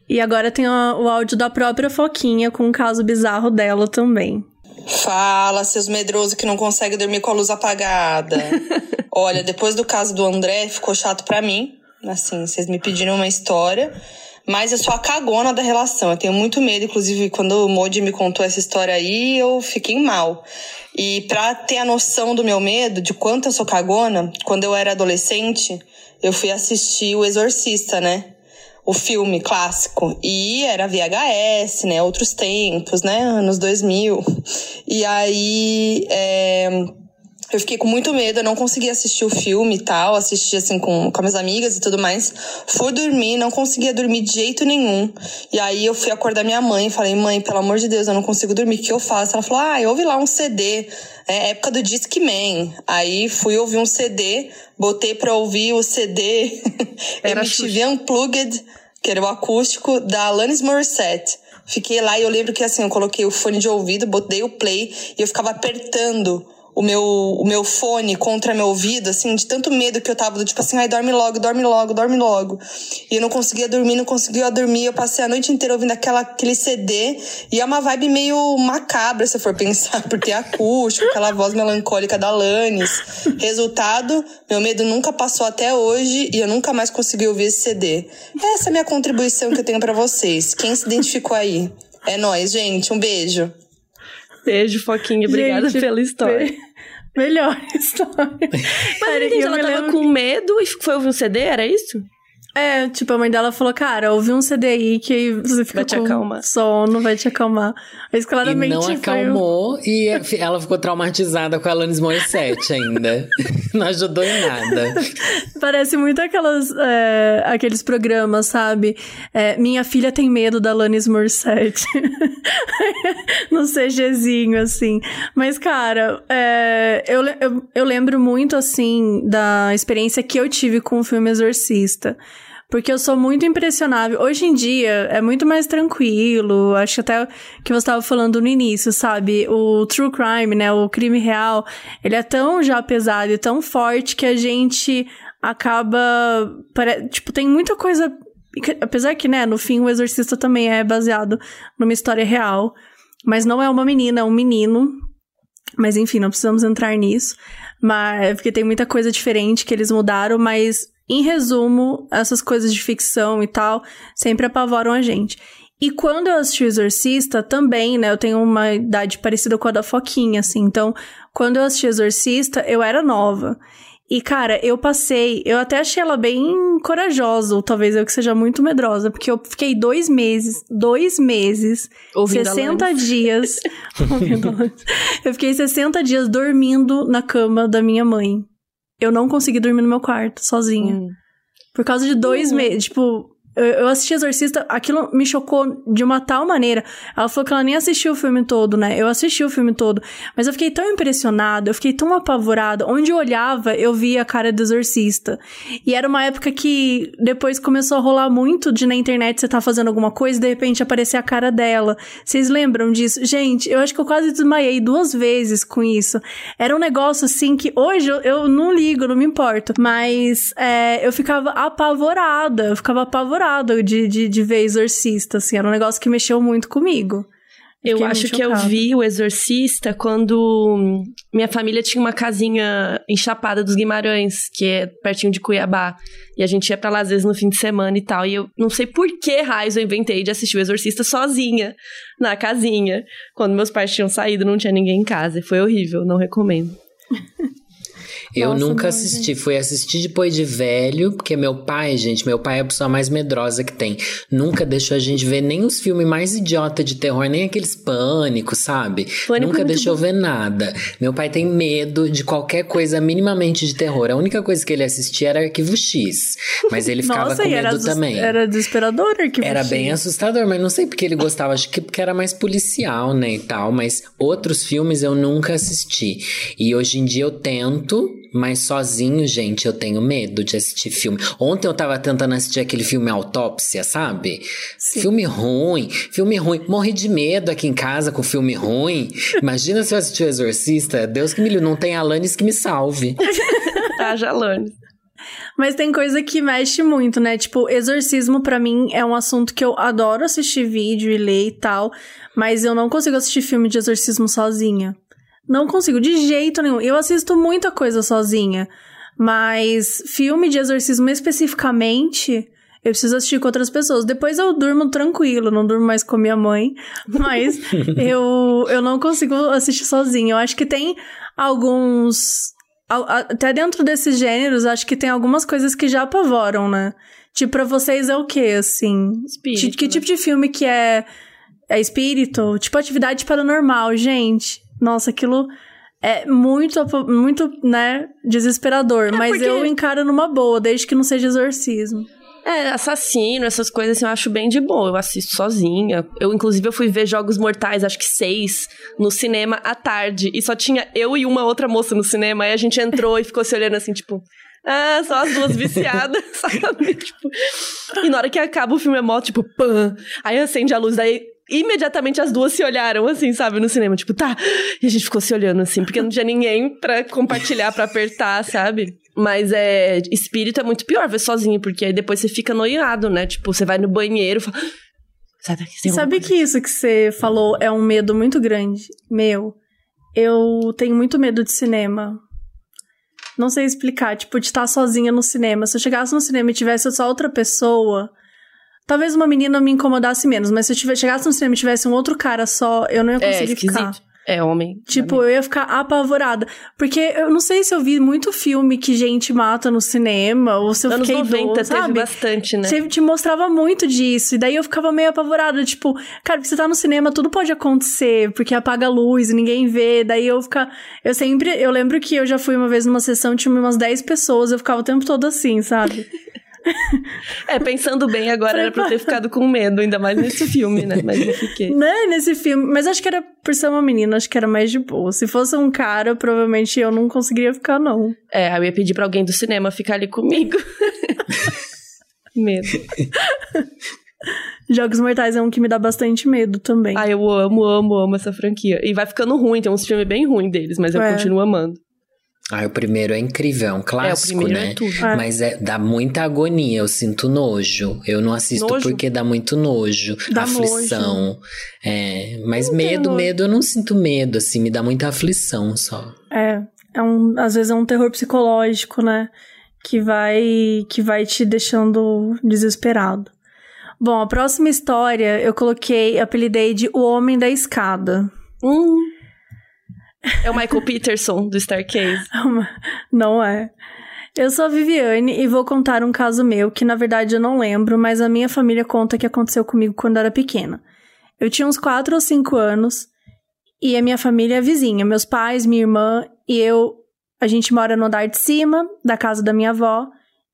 E agora tem o, o áudio da própria Foquinha com um caso bizarro dela também. Fala, seus medrosos que não conseguem dormir com a luz apagada. Olha, depois do caso do André, ficou chato pra mim. Assim, vocês me pediram uma história. Mas eu sou a cagona da relação. Eu tenho muito medo, inclusive, quando o Modi me contou essa história aí, eu fiquei mal. E pra ter a noção do meu medo, de quanto eu sou cagona, quando eu era adolescente, eu fui assistir O Exorcista, né? O filme clássico. E era VHS, né? Outros tempos, né? Anos 2000. E aí. é, Eu fiquei com muito medo, eu não conseguia assistir o filme e tal, assisti assim com, com minhas amigas e tudo mais. Fui dormir, não conseguia dormir de jeito nenhum. E aí eu fui acordar minha mãe e falei, mãe, pelo amor de Deus, eu não consigo dormir, o que eu faço? Ela falou, ah, ouve lá um CD, é época do Discman. Aí fui ouvir um CD, botei pra ouvir o CD Era MTV Unplugged, que era o acústico da Alanis Morissette. Fiquei lá e eu lembro que assim, eu coloquei o fone de ouvido, botei o play e eu ficava apertando o meu, o meu fone contra meu ouvido, assim, de tanto medo que eu tava, do tipo assim, ai, dorme logo, dorme logo, dorme logo. E eu não conseguia dormir, não conseguia dormir. Eu passei a noite inteira ouvindo aquela, aquele CD e é uma vibe meio macabra, se for pensar, porque é acústico, aquela voz melancólica da Alanis. Resultado, meu medo nunca passou até hoje e eu nunca mais consegui ouvir esse CD. Essa é a minha contribuição que eu tenho pra vocês. Quem se identificou aí? É nóis, gente. Um beijo. Beijo, Foquinha. Obrigada Gente, pela história. me- Melhor história. Mas eu entendi, eu tava lembro com medo e foi ouvir um CD, era isso? É, tipo, a mãe dela falou, cara, ouvi um CD aí que você fica Vai te com acalmar. sono, vai te acalmar. Mas E claramente não foi um- acalmou e ela ficou traumatizada com a Alanis Morissette ainda. Não ajudou em nada. Parece muito aquelas, é, aqueles programas, sabe? É, Minha filha tem medo da Alanis Morissette. no CGzinho, assim. Mas, cara, é, eu, eu, eu lembro muito, assim, da experiência que eu tive com o filme Exorcista. Porque eu sou muito impressionável. Hoje em dia é muito mais tranquilo. Acho que até que você estava falando no início, sabe? O true crime, né? O crime real, ele é tão já pesado e tão forte que a gente acaba. Tipo, tem muita coisa. Apesar que, né, no fim, o Exorcista também é baseado numa história real. Mas não é uma menina, é um menino. Mas enfim, não precisamos entrar nisso. Mas porque tem muita coisa diferente que eles mudaram, mas em resumo, essas coisas de ficção e tal sempre apavoram a gente. E quando eu assisti o Exorcista, também, né? Eu tenho uma idade parecida com a da Foquinha, assim. Então, quando eu assisti Exorcista, eu era nova. E, cara, eu passei. Eu até achei ela bem corajosa, ou talvez eu que seja muito medrosa, porque eu fiquei dois meses, dois meses, Ouvindo a 60 Alanis. dias. ouvindo eu fiquei 60 dias dormindo na cama da minha mãe. Eu não consegui dormir no meu quarto, sozinha. Hum. Por causa de dois meses. Tipo, eu, assisti Exorcista, aquilo me chocou de uma tal maneira. Ela falou que ela nem assistiu o filme todo, né? Eu assisti o filme todo. Mas eu fiquei tão impressionada, eu fiquei tão apavorada. Onde eu olhava, eu via a cara do Exorcista. E era uma época que depois começou a rolar muito de na internet você tá fazendo alguma coisa e de repente aparecer a cara dela. Vocês lembram disso? Gente, eu acho que eu quase desmaiei duas vezes com isso. Era um negócio assim que hoje eu, eu não ligo, não me importo. Mas é, eu ficava apavorada. Eu ficava apavorada de, de, de ver Exorcista, assim. Era um negócio que mexeu muito comigo. Eu Fiquei acho que eu vi o Exorcista quando minha família tinha uma casinha em Chapada dos Guimarães, que é pertinho de Cuiabá. E a gente ia pra lá às vezes no fim de semana e tal. E eu não sei por que raios eu inventei de assistir o Exorcista sozinha na casinha. Quando meus pais tinham saído, não tinha ninguém em casa. E foi horrível, não recomendo. Eu Nossa, nunca não, assisti, fui assistir depois de velho, porque meu pai, gente, meu pai é a pessoa mais medrosa que tem. Nunca deixou a gente ver nem os filmes mais idiota de terror, nem aqueles pânicos, sabe? Pânico é nunca muito deixou ver nada. Meu pai tem medo de qualquer coisa minimamente de terror. A única coisa que ele assistia era Arquivo X, mas ele ficava Nossa, com medo era, assus- também. era desesperador que Era bem assustador, mas não sei porque ele gostava, acho que porque era mais policial, né, e tal, mas outros filmes eu nunca assisti. E hoje em dia eu tento, mas sozinho, gente, eu tenho medo de assistir filme. Ontem eu tava tentando assistir aquele filme Autópsia, sabe? Filme ruim, filme ruim. Morri de medo aqui em casa com filme ruim. Imagina se eu assistir o Exorcista, Deus que me livre, não tem Alanis que me salve. Ah, Jalane. Mas tem coisa que mexe muito, né? Tipo, exorcismo pra mim é um assunto que eu adoro assistir vídeo e ler e tal, mas eu não consigo assistir filme de exorcismo sozinha. Não consigo, de jeito nenhum. Eu assisto muita coisa sozinha, mas filme de exorcismo especificamente, eu preciso assistir com outras pessoas. Depois eu durmo tranquilo, não durmo mais com minha mãe, mas eu, eu não consigo assistir sozinha. Eu acho que tem alguns Até dentro desses gêneros, acho que tem algumas coisas que já apavoram, né? Tipo, pra vocês é o quê, assim? Espírito, que né? tipo de filme que é, é espírito? Tipo, atividade paranormal, gente. Nossa, aquilo é muito, muito, né, desesperador. mas porque- eu encaro numa boa, desde que não seja exorcismo. É, assassino, essas coisas assim, eu acho bem de boa. Eu assisto sozinha. Eu, inclusive, eu fui ver Jogos Mortais, acho que seis, no cinema à tarde. E só tinha eu e uma outra moça no cinema. Aí a gente entrou e ficou se olhando assim, tipo... Ah, só as duas viciadas, sabe? Tipo... E na hora que acaba o filme é mó, tipo, pã. Aí acende a luz, daí... Imediatamente as duas se olharam, assim, sabe, no cinema. Tipo, tá. E a gente ficou se olhando, assim, porque não tinha ninguém pra compartilhar, pra apertar, sabe? Mas é. Espírito é muito pior ver sozinho, porque aí depois você fica noiado, né? Tipo, você vai no banheiro e fala. Sai daqui, tem Sabe coisa." que isso que você falou é um medo muito grande? Meu, eu tenho muito medo de cinema. Não sei explicar, tipo, de estar sozinha no cinema. Se eu chegasse no cinema e tivesse só outra pessoa, talvez uma menina me incomodasse menos, mas se eu tivesse, chegasse no cinema e tivesse um outro cara só, eu não ia É conseguir ficar. esquisito. É, homem. Tipo, eu ia ficar apavorada. Porque eu não sei se eu vi muito filme que gente mata no cinema, ou se eu Anos fiquei 90 doida, teve sabe? bastante, né? Você te mostrava muito disso. E daí eu ficava meio apavorada. Tipo, cara, você tá no cinema, tudo pode acontecer. Porque apaga a luz ninguém vê. Daí eu ficar. Eu sempre. Eu lembro que eu já fui uma vez numa sessão, tinha umas 10 pessoas. Eu ficava o tempo todo assim, sabe? É, pensando bem agora, era pra eu ter ficado com medo, ainda mais nesse filme, né? Mas não fiquei. né? Nesse filme. Mas acho que era por ser uma menina, acho que era mais de boa. Se fosse um cara, provavelmente eu não conseguiria ficar, não. É, eu ia pedir pra alguém do cinema ficar ali comigo. medo. Jogos Mortais é um que me dá bastante medo também. Ah, eu amo, amo, amo essa franquia. E vai ficando ruim, tem uns filmes bem ruins deles, mas eu É. continuo amando. Ah, o primeiro é incrível, é um clássico, primeiro né? é tudo. É. Mas é, dá muita agonia, eu sinto nojo. Eu não assisto Nojo? porque dá muito nojo, Dá aflição. É, mas Não medo, nojo. medo, eu não sinto medo, assim, me dá muita aflição só. É, é um, às vezes é um terror psicológico, né? Que vai, que vai te deixando desesperado. Bom, a próxima história eu coloquei, apelidei de O Homem da Escada. Hum, É o Michael Peterson do Starcase. Não é. Eu sou a Viviane e vou contar um caso meu que na verdade eu não lembro, mas a minha família conta que aconteceu comigo quando eu era pequena. Eu tinha uns 4 ou 5 anos e a minha família é vizinha. Meus pais, minha irmã e eu, a gente mora no andar de cima da casa da minha avó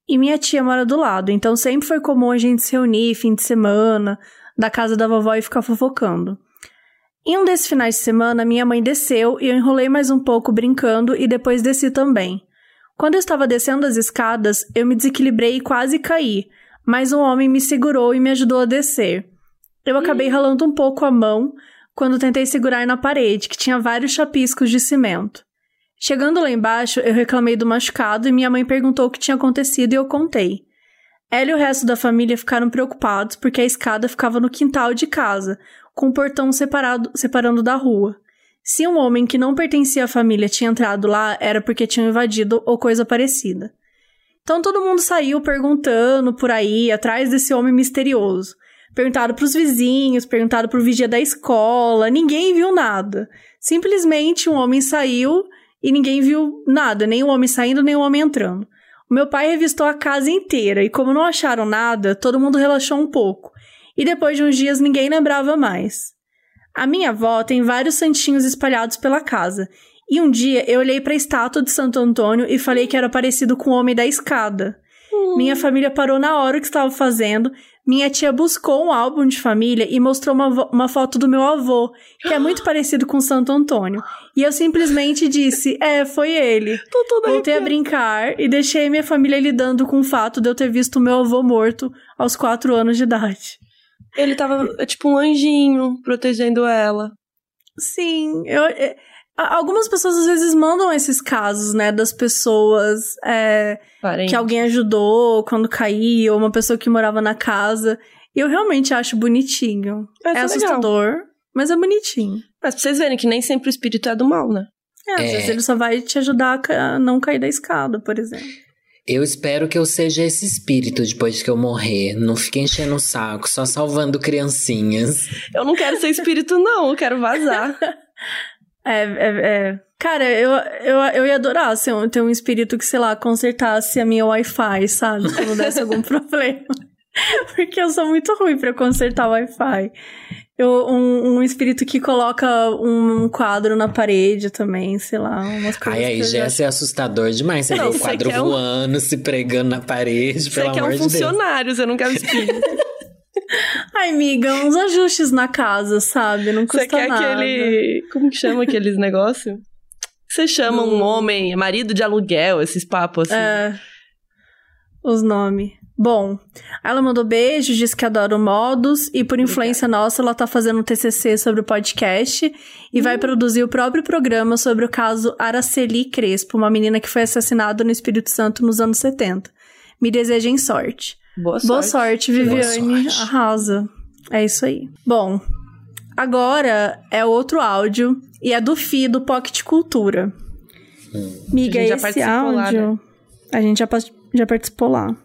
e minha tia mora do lado. Então sempre foi comum a gente se reunir fim de semana da casa da vovó e ficar fofocando. Em um desses finais de semana, minha mãe desceu e eu enrolei mais um pouco brincando e depois desci também. Quando eu estava descendo as escadas, eu me desequilibrei e quase caí, mas um homem me segurou e me ajudou a descer. Eu acabei ralando um pouco a mão quando tentei segurar na parede, que tinha vários chapiscos de cimento. Chegando lá embaixo, eu reclamei do machucado e minha mãe perguntou o que tinha acontecido e eu contei. Ela e o resto da família ficaram preocupados porque a escada ficava no quintal de casa, com o portão separado, separando da rua. Se um homem que não pertencia à família tinha entrado lá, era porque tinham invadido ou coisa parecida. Então todo mundo saiu perguntando por aí, atrás desse homem misterioso. Perguntaram pros vizinhos, perguntaram pro vigia da escola, ninguém viu nada. Simplesmente um homem saiu e ninguém viu nada, nem o homem saindo, nem o homem entrando. O meu pai revistou a casa inteira e, como não acharam nada, todo mundo relaxou um pouco. E depois de uns dias ninguém lembrava mais. A minha avó tem vários santinhos espalhados pela casa. E um dia eu olhei para a estátua de Santo Antônio e falei que era parecido com o homem da escada. Hum. Minha família parou na hora que estava fazendo. Minha tia buscou um álbum de família e mostrou uma, uma foto do meu avô, que é muito parecido com Santo Antônio. E eu simplesmente disse: É, foi ele. Voltei a brincar e deixei minha família lidando com o fato de eu ter visto meu avô morto aos quatro anos de idade. Ele tava tipo um anjinho protegendo ela. Sim, eu, é, algumas pessoas às vezes mandam esses casos, né, das pessoas é, que alguém ajudou quando caiu, ou uma pessoa que morava na casa. E eu realmente acho bonitinho. É, é assustador, legal. mas é bonitinho. Mas pra vocês verem que nem sempre o espírito é do mal, né? É, às é. vezes ele só vai te ajudar a não cair da escada, por exemplo. Eu espero que eu seja esse espírito depois que eu morrer. Não fique enchendo o saco, só salvando criancinhas. Eu não quero ser espírito, não. Eu quero vazar. é, é, é. Cara, eu, eu, eu ia adorar ser um, ter um espírito que, sei lá, consertasse a minha Wi-Fi, sabe? Quando desse algum problema. Porque eu sou muito ruim para consertar Wi-Fi. Eu, um, um espírito que coloca um quadro na parede também, sei lá, umas coisas. Ai, aí já ser assustador demais. Você não, vê o quadro voando, um... se pregando na parede, pelo amor de Deus. Você quer um funcionário, você não quer um espírito. Ai, amiga, uns ajustes na casa, sabe? Não custa nada. Você quer nada. aquele... Como que chama aqueles negócios? Você chama um homem, marido de aluguel, esses papos assim. É. Os nomes. Bom, ela mandou beijos, disse que adora o Modus e por influência nossa ela tá fazendo um TCC sobre o podcast e vai hum. produzir o próprio programa sobre o caso Araceli Crespo, uma menina que foi assassinada no Espírito Santo nos anos 70. Me desejem sorte. Boa sorte. Boa sorte, Viviane. Boa sorte. Arrasa. É isso aí. Bom, agora é outro áudio e é do FI, do Pocket Cultura. Hum. Miga, esse áudio... Lá, né? A gente já, já participou lá.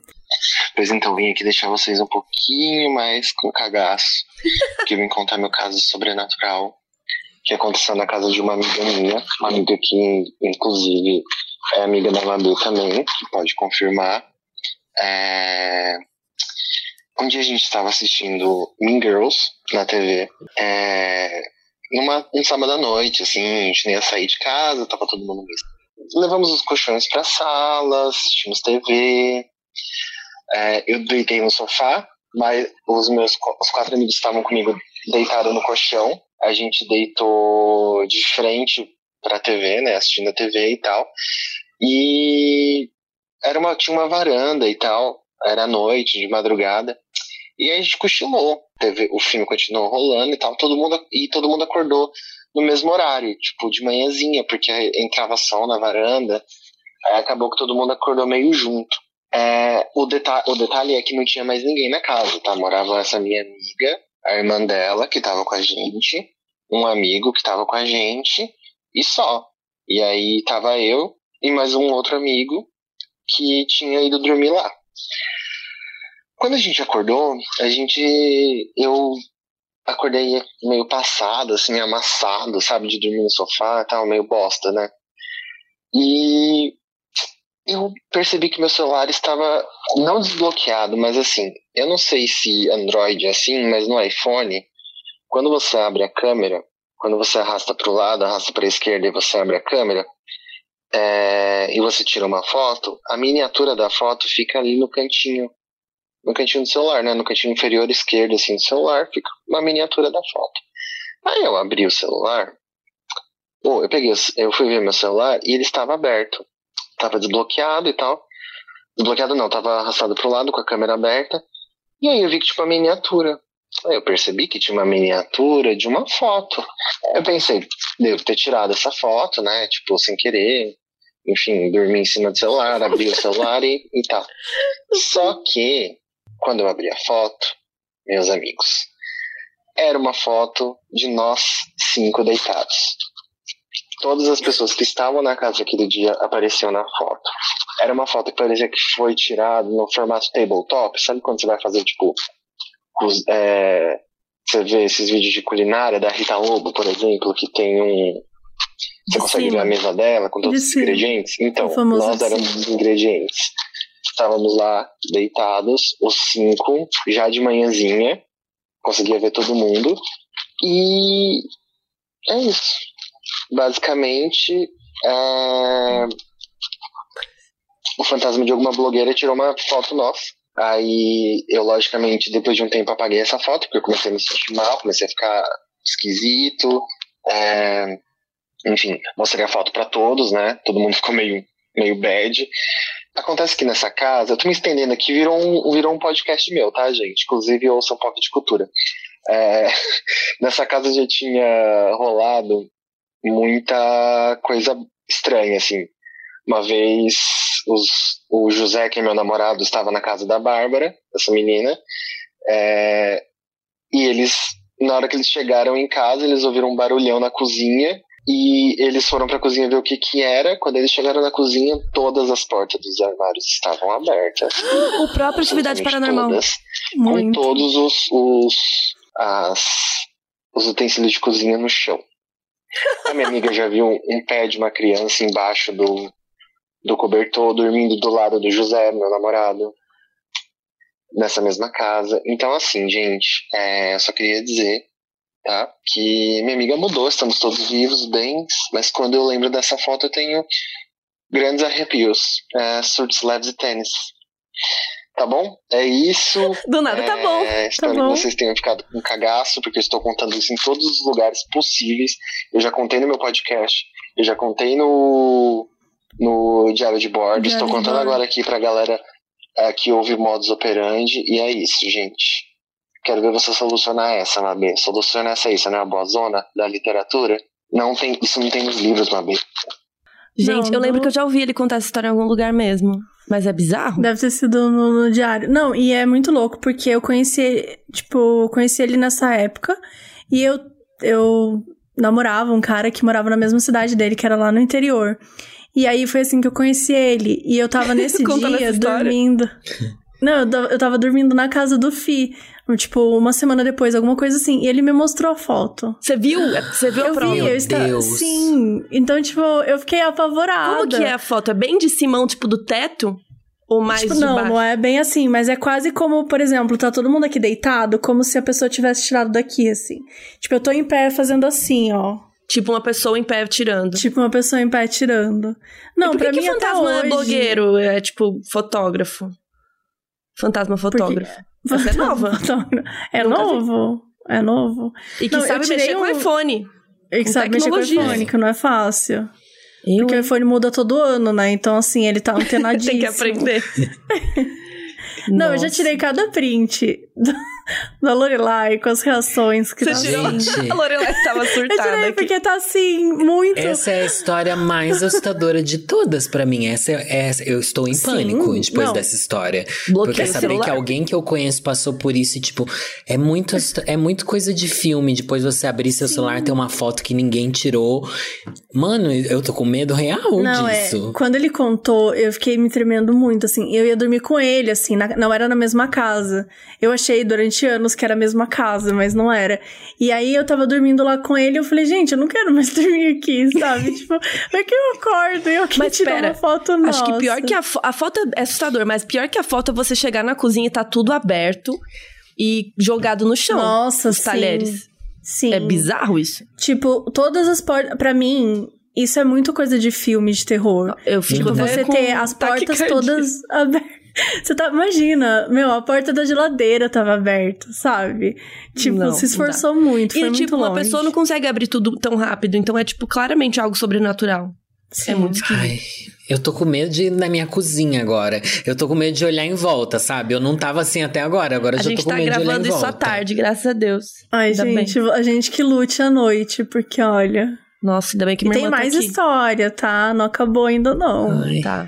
Pois então, vim aqui deixar vocês um pouquinho mais com cagaço, que vim contar meu caso sobrenatural, que aconteceu na casa de uma amiga minha, uma amiga que, inclusive, é amiga da Madu também, que pode confirmar. É... Um dia a gente estava assistindo Mean Girls na TV, é... numa, um sábado à noite, assim, a gente nem ia sair de casa, tava todo mundo mesmo. Levamos os colchões pra sala, assistimos TV, é, eu deitei no sofá, mas os meus os quatro amigos estavam comigo deitados no colchão. A gente deitou de frente para a TV, né, assistindo a TV e tal. E era uma tinha uma varanda e tal. Era noite, de madrugada. E a gente cochilou. TV, o filme continuou rolando e tal. Todo mundo e todo mundo acordou no mesmo horário, tipo de manhãzinha, porque entrava sol na varanda. Aí acabou que todo mundo acordou meio junto. É, o, deta o detalhe é que não tinha mais ninguém na casa, tá? Morava essa minha amiga, a irmã dela, que tava com a gente, um amigo que tava com a gente, e só. E aí tava eu e mais um outro amigo que tinha ido dormir lá. Quando a gente acordou, a gente. Eu acordei meio passado, assim, amassado, sabe, de dormir no sofá e tal, meio bosta, né? E eu percebi que meu celular estava não desbloqueado, mas assim, eu não sei se Android é assim, mas no iPhone, quando você abre a câmera, quando você arrasta para o lado, arrasta para a esquerda e você abre a câmera, é, e você tira uma foto, a miniatura da foto fica ali no cantinho, no cantinho do celular, né? No cantinho inferior esquerdo, assim, do celular, fica uma miniatura da foto. Aí eu abri o celular, eu peguei, eu fui ver meu celular e ele estava aberto, estava desbloqueado e tal. Desbloqueado não, estava arrastado para o lado com a câmera aberta. E aí eu vi que tinha uma miniatura. Aí eu percebi que tinha uma miniatura de uma foto. Eu pensei, devo ter tirado essa foto, né? Tipo, sem querer enfim, dormi em cima do celular, abri o celular e, e tal. Só que, quando eu abri a foto, meus amigos, era uma foto de nós cinco deitados. Todas as pessoas que estavam na casa aquele dia apareciam na foto. Era uma foto que parecia que foi tirada no formato tabletop. Sabe quando você vai fazer, tipo, os, é, você vê esses vídeos de culinária da Rita Lobo, por exemplo, que tem um, você consegue ver a mesa dela com todos os ingredientes? Então, nós éramos os ingredientes. Estávamos lá deitados, os cinco, já de manhãzinha. Conseguia ver todo mundo. E é isso. Basicamente, é... o fantasma de alguma blogueira tirou uma foto nossa. Aí eu, logicamente, depois de um tempo apaguei essa foto, porque eu comecei a me sentir mal, comecei a ficar esquisito. É enfim, mostrei a foto para todos, né? Todo mundo ficou meio, meio bad. Acontece que nessa casa, eu tô me estendendo aqui, virou um, virou um podcast meu, tá, gente? Inclusive, eu sou pop de cultura. É, nessa casa já tinha rolado muita coisa estranha, assim. Uma vez os, o José, que é meu namorado, estava na casa da Bárbara, essa menina, é, e eles, na hora que eles chegaram em casa, eles ouviram um barulhão na cozinha e eles foram para a cozinha ver o que que era. Quando eles chegaram na cozinha, todas as portas dos armários estavam abertas. O próprio atividade paranormal. Todas, com todos os, os, as, os utensílios de cozinha no chão. A minha amiga já viu um, pé de uma criança embaixo do, do cobertor, dormindo do lado do José, meu namorado, nessa mesma casa. Então, assim, gente, é, eu só queria dizer tá? Que minha amiga mudou, estamos todos vivos, bem, mas quando eu lembro dessa foto eu tenho grandes arrepios, é, surtos leves e tênis. Tá bom? É isso. Do nada, é, tá bom. Espero tá bom. que vocês tenham ficado com cagaço, porque eu estou contando isso em todos os lugares possíveis. Eu já contei no meu podcast, eu já contei no, no Diário de Bordo, estou contando agora aqui pra galera é, que ouve modus operandi, e é isso, gente. Quero ver você solucionar essa, Mabê. Soluciona essa aí, você não é a boa zona da literatura? Não tem, isso não tem nos livros, Mabê. Gente, não, eu lembro que eu já ouvi ele contar essa história em algum lugar mesmo. Mas é bizarro? Deve ter sido no, no diário. Não, e é muito louco, porque eu conheci, tipo, conheci ele nessa época. E eu, eu namorava um cara que morava na mesma cidade dele, que era lá no interior. E aí foi assim que eu conheci ele. E eu tava nesse dia dormindo. Não, eu tava dormindo na casa do Fi. Tipo, uma semana depois, alguma coisa assim. E ele me mostrou a foto. Você viu? Você viu eu a prova? Vi, eu estava... Sim. Então, tipo, eu fiquei apavorada. Como que é a foto? É bem de cima, tipo, do teto? Ou mais tipo, de não, baixo? não é bem assim, mas é quase como, por exemplo, tá todo mundo aqui deitado, como se a pessoa tivesse tirado daqui, assim. Tipo, eu tô em pé fazendo assim, ó. Tipo uma pessoa em pé tirando. Tipo uma pessoa em pé tirando. Não, que mim que fantasma até é hoje... blogueiro? É tipo fotógrafo. Fantasma fotógrafo. Porque... Essa é nova. É Nunca novo. Vi. É novo. E que não, sabe mexer um... com iPhone. E que sabe mexer com iPhone, que não é fácil. Eu... Porque o iPhone muda todo ano, né? Então, assim, ele tá antenadíssimo. Tem que aprender. Não, Nossa. eu já tirei cada print da Lorelai com as reações que Você tá tirou? A Lorelai tava surtada. Eu tirei aqui. porque tá assim, muito. Essa é a história mais assustadora de todas para mim. Essa é, eu estou em pânico Sim, depois não. dessa história. Bloqueia porque saber celular. que alguém que eu conheço passou por isso e, tipo, é muito, é muito coisa de filme. Depois você abrir seu Sim. celular, tem uma foto que ninguém tirou. Mano, eu tô com medo real não, disso. É, quando ele contou, eu fiquei me tremendo muito, assim. Eu ia dormir com ele, assim, na, não era na mesma casa. Eu achei durante anos achamos que era a mesma casa, mas não era. E aí eu tava dormindo lá com ele, eu falei, gente, eu não quero mais dormir aqui, sabe? tipo, é que eu acordo e eu quero Mas tirar uma foto nossa. Acho que pior que a, fo- a foto é assustador, mas pior que a foto é você chegar na cozinha e tá tudo aberto e jogado no chão. Nossa, os sim. talheres. Sim. É bizarro isso. Tipo, todas as portas. Pra mim, isso é muito coisa de filme de terror. Eu fico Tipo, você ter as portas todas abertas. Você tá, imagina, meu, a porta da geladeira tava aberta, sabe? Tipo, Não, se não esforçou muito, foi E, muito tipo, uma longe. pessoa não consegue abrir tudo tão rápido, então é, tipo, claramente algo sobrenatural. Sim. É muito esquisito. Ai, eu tô com medo de ir na minha cozinha agora. Eu tô com medo de olhar em volta, sabe? Eu não tava assim até agora. Agora A eu já gente tô com tá medo de olhar gravando em isso volta. à tarde, graças a Deus. Ai, Ainda bem. gente, a gente que lute à noite, porque olha. Nossa, ainda bem que E minha tem irmã mais tá aqui. história, tá? Não acabou ainda, não. Ai. Tá.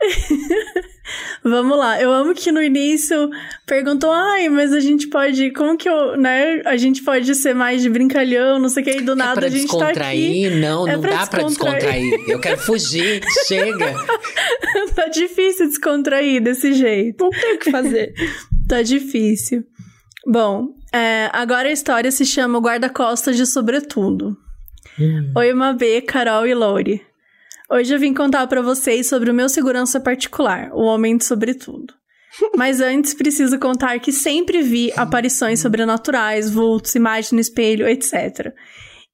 Vamos lá. Eu amo que no início perguntou, ai, mas a gente pode. Como que eu. né? A gente pode ser mais de brincalhão, não sei o que, e do É nada pra a gente tá aqui. descontrair? Não, É não pra dá pra descontrair. Eu quero fugir. Chega. tá difícil descontrair desse jeito. Não tem o que fazer. Tá difícil. Bom, é, agora a história se chama Guarda-Costas de Sobretudo. Oi, Mabê, Carol e Lori. Hoje eu vim contar pra vocês sobre o meu segurança particular, o Homem de Sobretudo. Mas antes preciso contar que sempre vi aparições sobrenaturais, vultos, imagens no espelho, etc.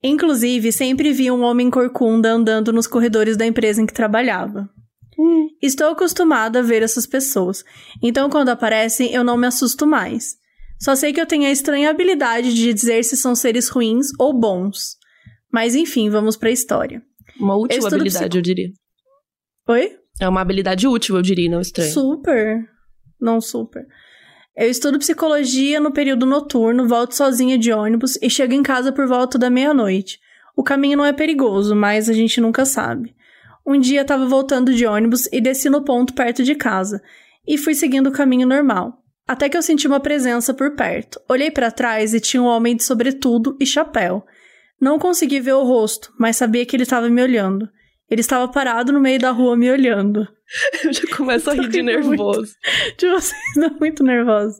Inclusive, sempre vi um homem corcunda andando nos corredores da empresa em que trabalhava. Estou acostumada a ver essas pessoas, então quando aparecem eu não me assusto mais. Só sei que eu tenho a estranha habilidade de dizer se são seres ruins ou bons. Mas enfim, vamos pra história. Uma útil habilidade, psico- eu diria. Oi? É uma habilidade útil, eu diria, não estranho. Super. Não super. Eu estudo psicologia no período noturno, volto sozinha de ônibus e chego em casa por volta da meia-noite. O caminho não é perigoso, mas a gente nunca sabe. Um dia estava voltando de ônibus e desci no ponto perto de casa e fui seguindo o caminho normal. Até que eu senti uma presença por perto. Olhei para trás e tinha um homem de sobretudo e chapéu. Não consegui ver o rosto, mas sabia que ele estava me olhando. Ele estava parado no meio da rua me olhando. Eu já começo a rir de rindo muito. nervoso. de vocês não muito nervosa.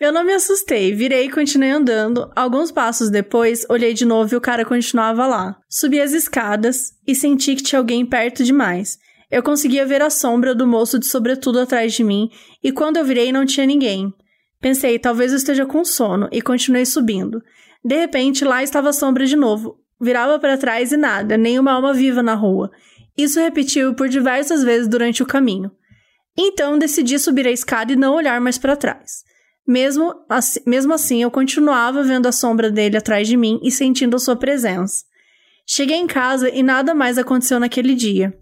Eu não me assustei, virei e continuei andando. Alguns passos depois, olhei de novo e o cara continuava lá. Subi as escadas e senti que tinha alguém perto demais. Eu conseguia ver a sombra do moço de sobretudo atrás de mim e quando eu virei não tinha ninguém. Pensei, talvez eu esteja com sono e continuei subindo. De repente, lá estava a sombra de novo. Virava para trás e nada, nenhuma alma viva na rua. Isso repetiu por diversas vezes durante o caminho. Então decidi subir a escada e não olhar mais para trás. Mesmo assim, mesmo assim, eu continuava vendo a sombra dele atrás de mim e sentindo a sua presença. Cheguei em casa e nada mais aconteceu naquele dia.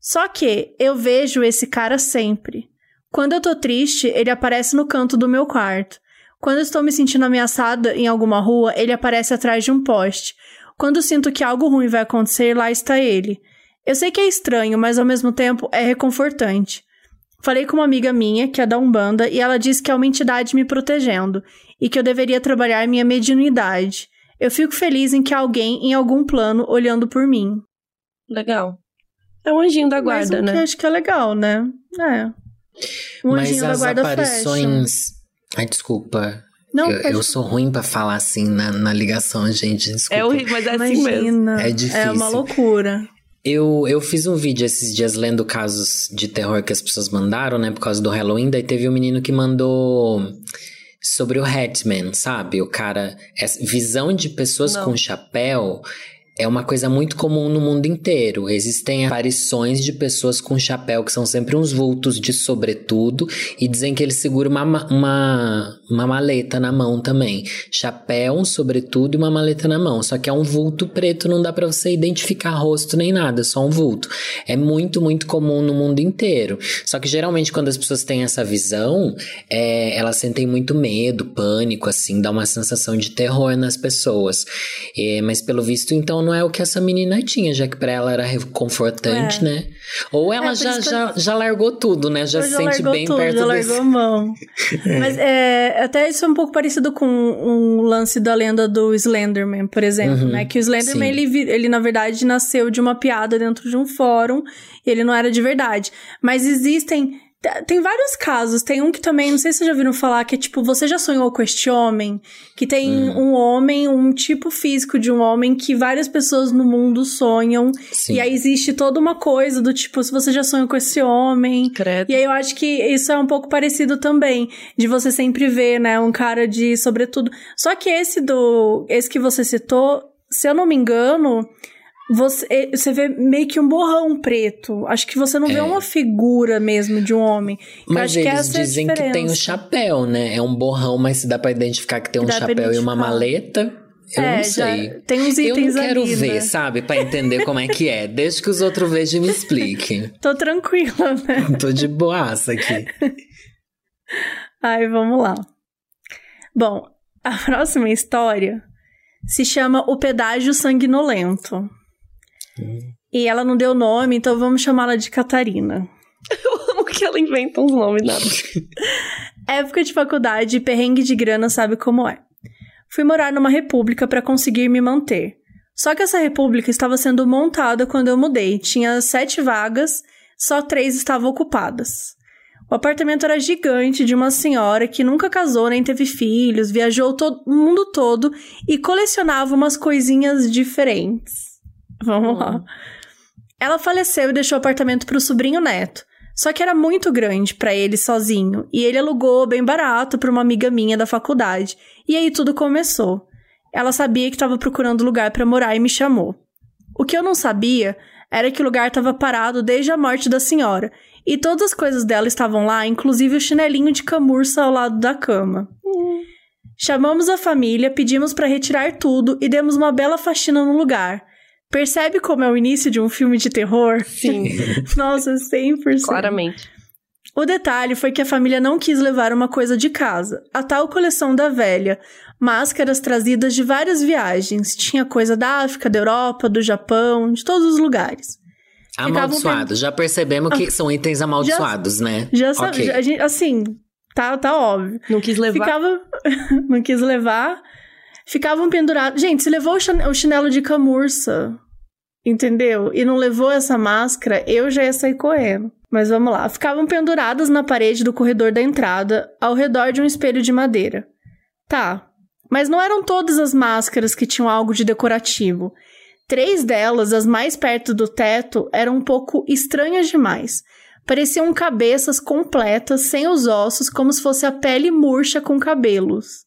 Só que eu vejo esse cara sempre. Quando eu tô triste, ele aparece no canto do meu quarto. Quando estou me sentindo ameaçada em alguma rua, ele aparece atrás de um poste. Quando sinto que algo ruim vai acontecer, lá está ele. Eu sei que é estranho, mas ao mesmo tempo é reconfortante. Falei com uma amiga minha, que é da Umbanda, e ela disse que é uma entidade me protegendo e que eu deveria trabalhar minha mediunidade. Eu fico feliz em que há alguém em algum plano olhando por mim. Legal. É um anjinho da guarda, um que né? eu acho que é legal, né? É. Um Mas anjinho da as guarda fecha. Ai, desculpa. Não, eu, eu sou ruim pra falar assim na, na ligação, gente. Desculpa. É horrível, mas é assim mesmo. É difícil. É uma loucura. Eu, eu fiz um vídeo esses dias lendo casos de terror que as pessoas mandaram, né? Por causa do Halloween. Daí teve um menino que mandou sobre o Hatman, sabe? O cara. Essa visão de pessoas Não. com chapéu é uma coisa muito comum no mundo inteiro. Existem aparições de pessoas com chapéu que são sempre uns vultos de sobretudo e dizem que ele segura uma, ma- uma, uma maleta na mão também. Chapéu, um sobretudo e uma maleta na mão. Só que é um vulto preto, não dá pra você identificar rosto nem nada, é só um vulto. É muito, muito comum no mundo inteiro. Só que geralmente quando as pessoas têm essa visão, é, elas sentem muito medo, pânico, assim, dá uma sensação de terror nas pessoas. É, mas pelo visto, então, não é o que essa menina tinha, já que pra ela era reconfortante, É. né? Ou ela É, por já, já, já largou tudo, né? Já se sente bem tudo, perto já desse... largou a mão. Mas é, até isso é um pouco parecido com um lance da lenda do Slenderman, por exemplo, Uhum, né? Que o Slenderman, sim. ele, ele na verdade nasceu de uma piada dentro de um fórum e ele não era de verdade. Mas existem Tem vários casos. Tem um que também, não sei se vocês já ouviram falar, que é tipo, você já sonhou com este homem? Que tem um homem, um tipo físico de um homem que várias pessoas no mundo sonham. Sim. E aí existe toda uma coisa do tipo, se você já sonhou com esse homem. Credo. E aí eu acho que isso é um pouco parecido também, de você sempre ver, né, um cara de sobretudo. Só que esse do, esse que você citou, se eu não me engano, você, eh, você vê meio que um borrão preto. Acho que você não vê É. uma figura mesmo de um homem. Eu Mas que eles essa é dizem que tem um chapéu, né? É um borrão, mas se dá pra identificar que tem um Dá chapéu e uma maleta, eu É, não sei. tem uns Eu itens não quero ali, ver, né? sabe? Pra entender como é que é. Desde que os outros vejam e me expliquem. Tô tranquila, né? Tô de boaça aqui. Ai, vamos lá. Bom, a próxima história se chama O Pedágio Sanguinolento. E ela não deu nome, então vamos chamá-la de Catarina. Eu amo que ela inventa uns nomes nada. Época de faculdade, perrengue de grana sabe como é. Fui morar numa república para conseguir me manter. Só que essa república estava sendo montada quando eu mudei. Tinha sete vagas, só três estavam ocupadas. O apartamento era gigante de uma senhora que nunca casou nem teve filhos, viajou todo, o mundo todo e colecionava umas coisinhas diferentes. Vamos lá. Ela faleceu e deixou o apartamento para o sobrinho neto. Só que era muito grande para ele sozinho, e ele alugou bem barato para uma amiga minha da faculdade. E aí tudo começou. Ela sabia que estava procurando lugar para morar e me chamou. O que eu não sabia era que o lugar estava parado desde a morte da senhora, e todas as coisas dela estavam lá, inclusive o chinelinho de camurça ao lado da cama. Chamamos a família, pedimos para retirar tudo e demos uma bela faxina no lugar. Percebe como é o início de um filme de terror? Sim, Nossa, 100%. claramente. O detalhe foi que a família não quis levar uma coisa de casa, a tal coleção da velha, máscaras trazidas de várias viagens. Tinha coisa da África, da Europa, do Japão, de todos os lugares. Amaldiçoados. Já percebemos que são itens amaldiçoados, né? Já sabe, Ok. já- a gente, assim, tá, tá óbvio. Não quis levar. Ficava. não quis levar. Ficavam pendurados. Gente, se levou o chinelo de camurça, entendeu? E não levou essa máscara, eu já ia sair correndo. Mas vamos lá. Ficavam penduradas na parede do corredor da entrada, ao redor de um espelho de madeira. Tá. Mas não eram todas as máscaras que tinham algo de decorativo. Três delas, as mais perto do teto, eram um pouco estranhas demais. Pareciam cabeças completas, sem os ossos, como se fosse a pele murcha com cabelos.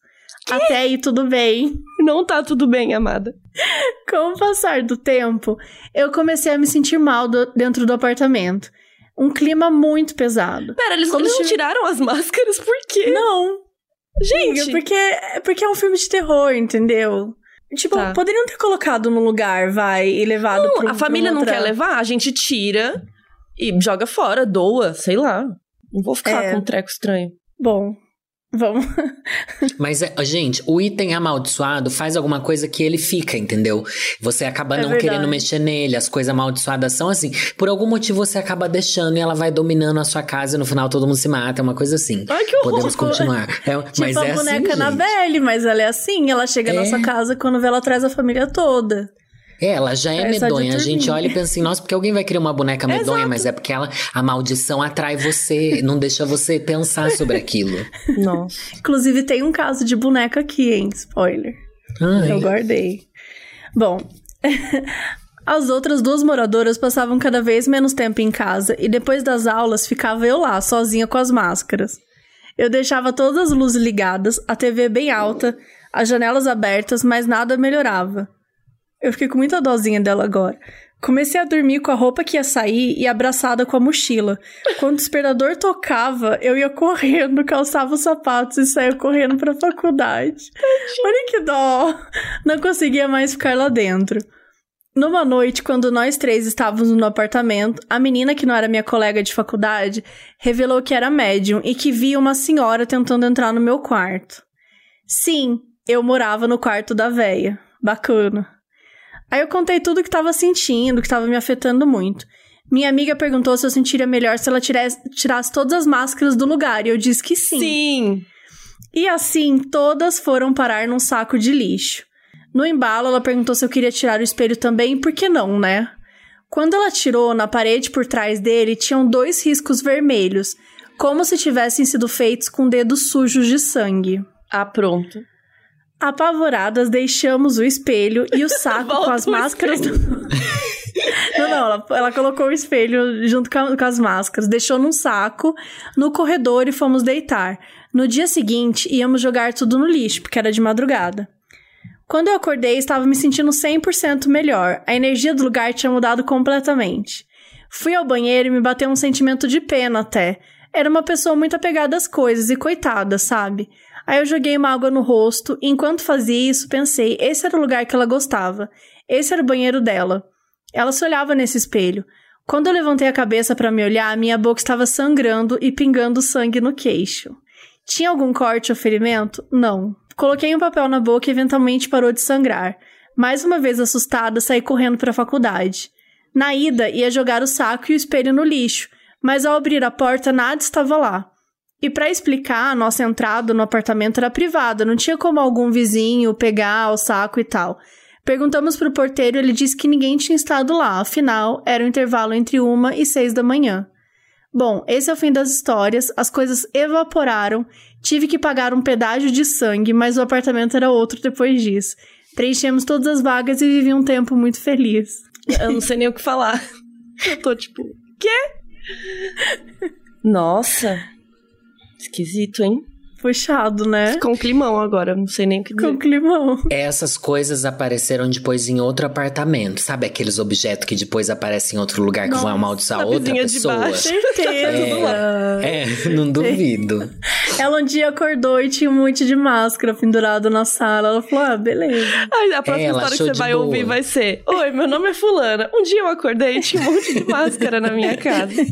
Até aí tudo bem. Não tá tudo bem, amada. Com o passar do tempo, eu comecei a me sentir mal do- dentro do apartamento. Um clima muito pesado. Pera, eles, eles não tiraram as máscaras por quê? Não, Gente, porque, porque é um filme de terror, entendeu? Tipo, Tá. poderiam ter colocado no lugar, vai, e levado não, pro a família não quer levar, a gente tira e joga fora, doa, sei lá. Não vou ficar É. com um treco estranho. Bom, vamos. Mas, é, gente, o item amaldiçoado faz alguma coisa que ele fica, entendeu? Você acaba É não verdade. querendo mexer nele, as coisas amaldiçoadas são assim. Por algum motivo você acaba deixando e ela vai dominando a sua casa e no final todo mundo se mata, é uma coisa assim. Ai, que horror. Podemos continuar. É, Tipo mas a é boneca assim, na gente. Belly, mas ela é assim, ela chega na É. sua casa quando vê ela traz a família toda. É, ela já é, É medonha. A gente olha e pensa assim, nossa, porque alguém vai criar uma boneca medonha, Exato. mas é porque ela, a maldição atrai você, não deixa você pensar sobre aquilo. Nossa. Inclusive, tem um caso de boneca aqui, hein? Spoiler. Ai. Eu guardei. Bom, as outras duas moradoras passavam cada vez menos tempo em casa e depois das aulas ficava eu lá, sozinha com as máscaras. Eu deixava todas as luzes ligadas, a TV bem alta, as janelas abertas, mas nada melhorava. Eu fiquei com muita dozinha dela agora. Comecei a dormir com a roupa que ia sair e abraçada com a mochila. Quando o despertador tocava, eu ia correndo, calçava os sapatos e saía correndo pra faculdade. Olha que dó! Não conseguia mais ficar lá dentro. Numa noite, quando nós três estávamos no apartamento, a menina que não era minha colega de faculdade revelou que era médium e que via uma senhora tentando entrar no meu quarto. Sim, eu morava no quarto da véia. Bacana. Aí eu contei tudo o que estava sentindo, que estava me afetando muito. Minha amiga perguntou se eu sentiria melhor se ela tirasse, tirasse todas as máscaras do lugar, e eu disse que Sim. e assim, todas foram parar num saco de lixo. No embalo, ela perguntou se eu queria tirar o espelho também, por que não, né? Quando ela tirou, na parede por trás dele tinham dois riscos vermelhos, como se tivessem sido feitos com dedos sujos de sangue. Ah, pronto. Apavoradas, deixamos o espelho e o saco com as máscaras. do- não, não, ela, ela colocou o espelho junto com, a- com as máscaras, deixou num saco no corredor e fomos deitar. No dia seguinte, íamos jogar tudo no lixo, porque era de madrugada. Quando eu acordei, estava me sentindo 100% melhor. A energia do lugar tinha mudado completamente. Fui ao banheiro e me bateu um sentimento de pena até. Era uma pessoa muito apegada às coisas e coitada, sabe? Aí eu joguei uma água no rosto e enquanto fazia isso, pensei, esse era o lugar que ela gostava. Esse era o banheiro dela. Ela se olhava nesse espelho. Quando eu levantei a cabeça para me olhar, minha boca estava sangrando e pingando sangue no queixo. Tinha algum corte ou ferimento? Não. Coloquei um papel na boca e eventualmente parou de sangrar. Mais uma vez assustada, saí correndo para a faculdade. Na ida, ia jogar o saco e o espelho no lixo, mas ao abrir a porta, nada estava lá. E para explicar, a nossa entrada no apartamento era privada, não tinha como algum vizinho pegar o saco e tal. Perguntamos pro porteiro ele disse que ninguém tinha estado lá, afinal, era o intervalo entre uma e seis da manhã. Bom, esse é o fim das histórias, as coisas evaporaram, tive que pagar um pedágio de sangue, mas o apartamento era outro depois disso. Preenchemos todas as vagas e vivi um tempo muito feliz. Eu não sei nem o que falar. Eu tô tipo, quê? Nossa. Esquisito, hein? Puxado, né? Ficou um climão agora, não sei nem o que dizer. Com climão. Essas coisas apareceram depois em outro apartamento. Sabe aqueles objetos que depois aparecem em outro lugar que vão amaldiçoar na outra vizinha de pessoa? baixo. Certeza. É, não duvido. Ela um dia acordou e tinha um monte de máscara pendurada na sala. Ela falou: ah, beleza. Ai, a próxima É, ela história que você vai boa. ouvir vai ser: Oi, meu nome é Fulana. Um dia eu acordei e tinha um monte de máscara na minha casa.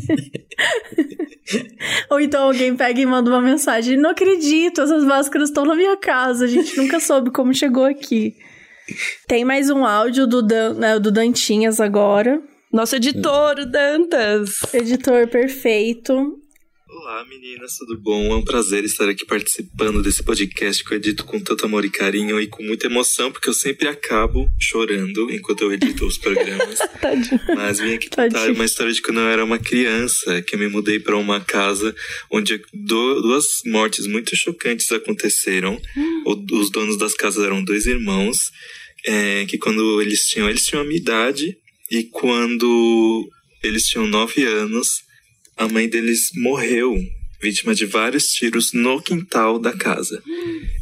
Ou então alguém pega e manda uma mensagem: Não acredito, essas máscaras estão na minha casa. A gente nunca soube como chegou aqui. Tem mais um áudio do, Dan, né, do Dantinhas agora. Nosso editor, o Dantas. Editor perfeito. Olá meninas, tudo bom? É um prazer estar aqui participando desse podcast que eu edito com tanto amor e carinho e com muita emoção, porque eu sempre acabo chorando enquanto eu edito os programas. Mas vim aqui contar Tadinho. uma história de quando eu era uma criança, que eu me mudei para uma casa onde duas mortes muito chocantes aconteceram. O- os donos das casas eram dois irmãos, é, que quando eles tinham, eles tinham a minha idade, e quando eles tinham nove anos, a mãe deles morreu, vítima de vários tiros no quintal da casa.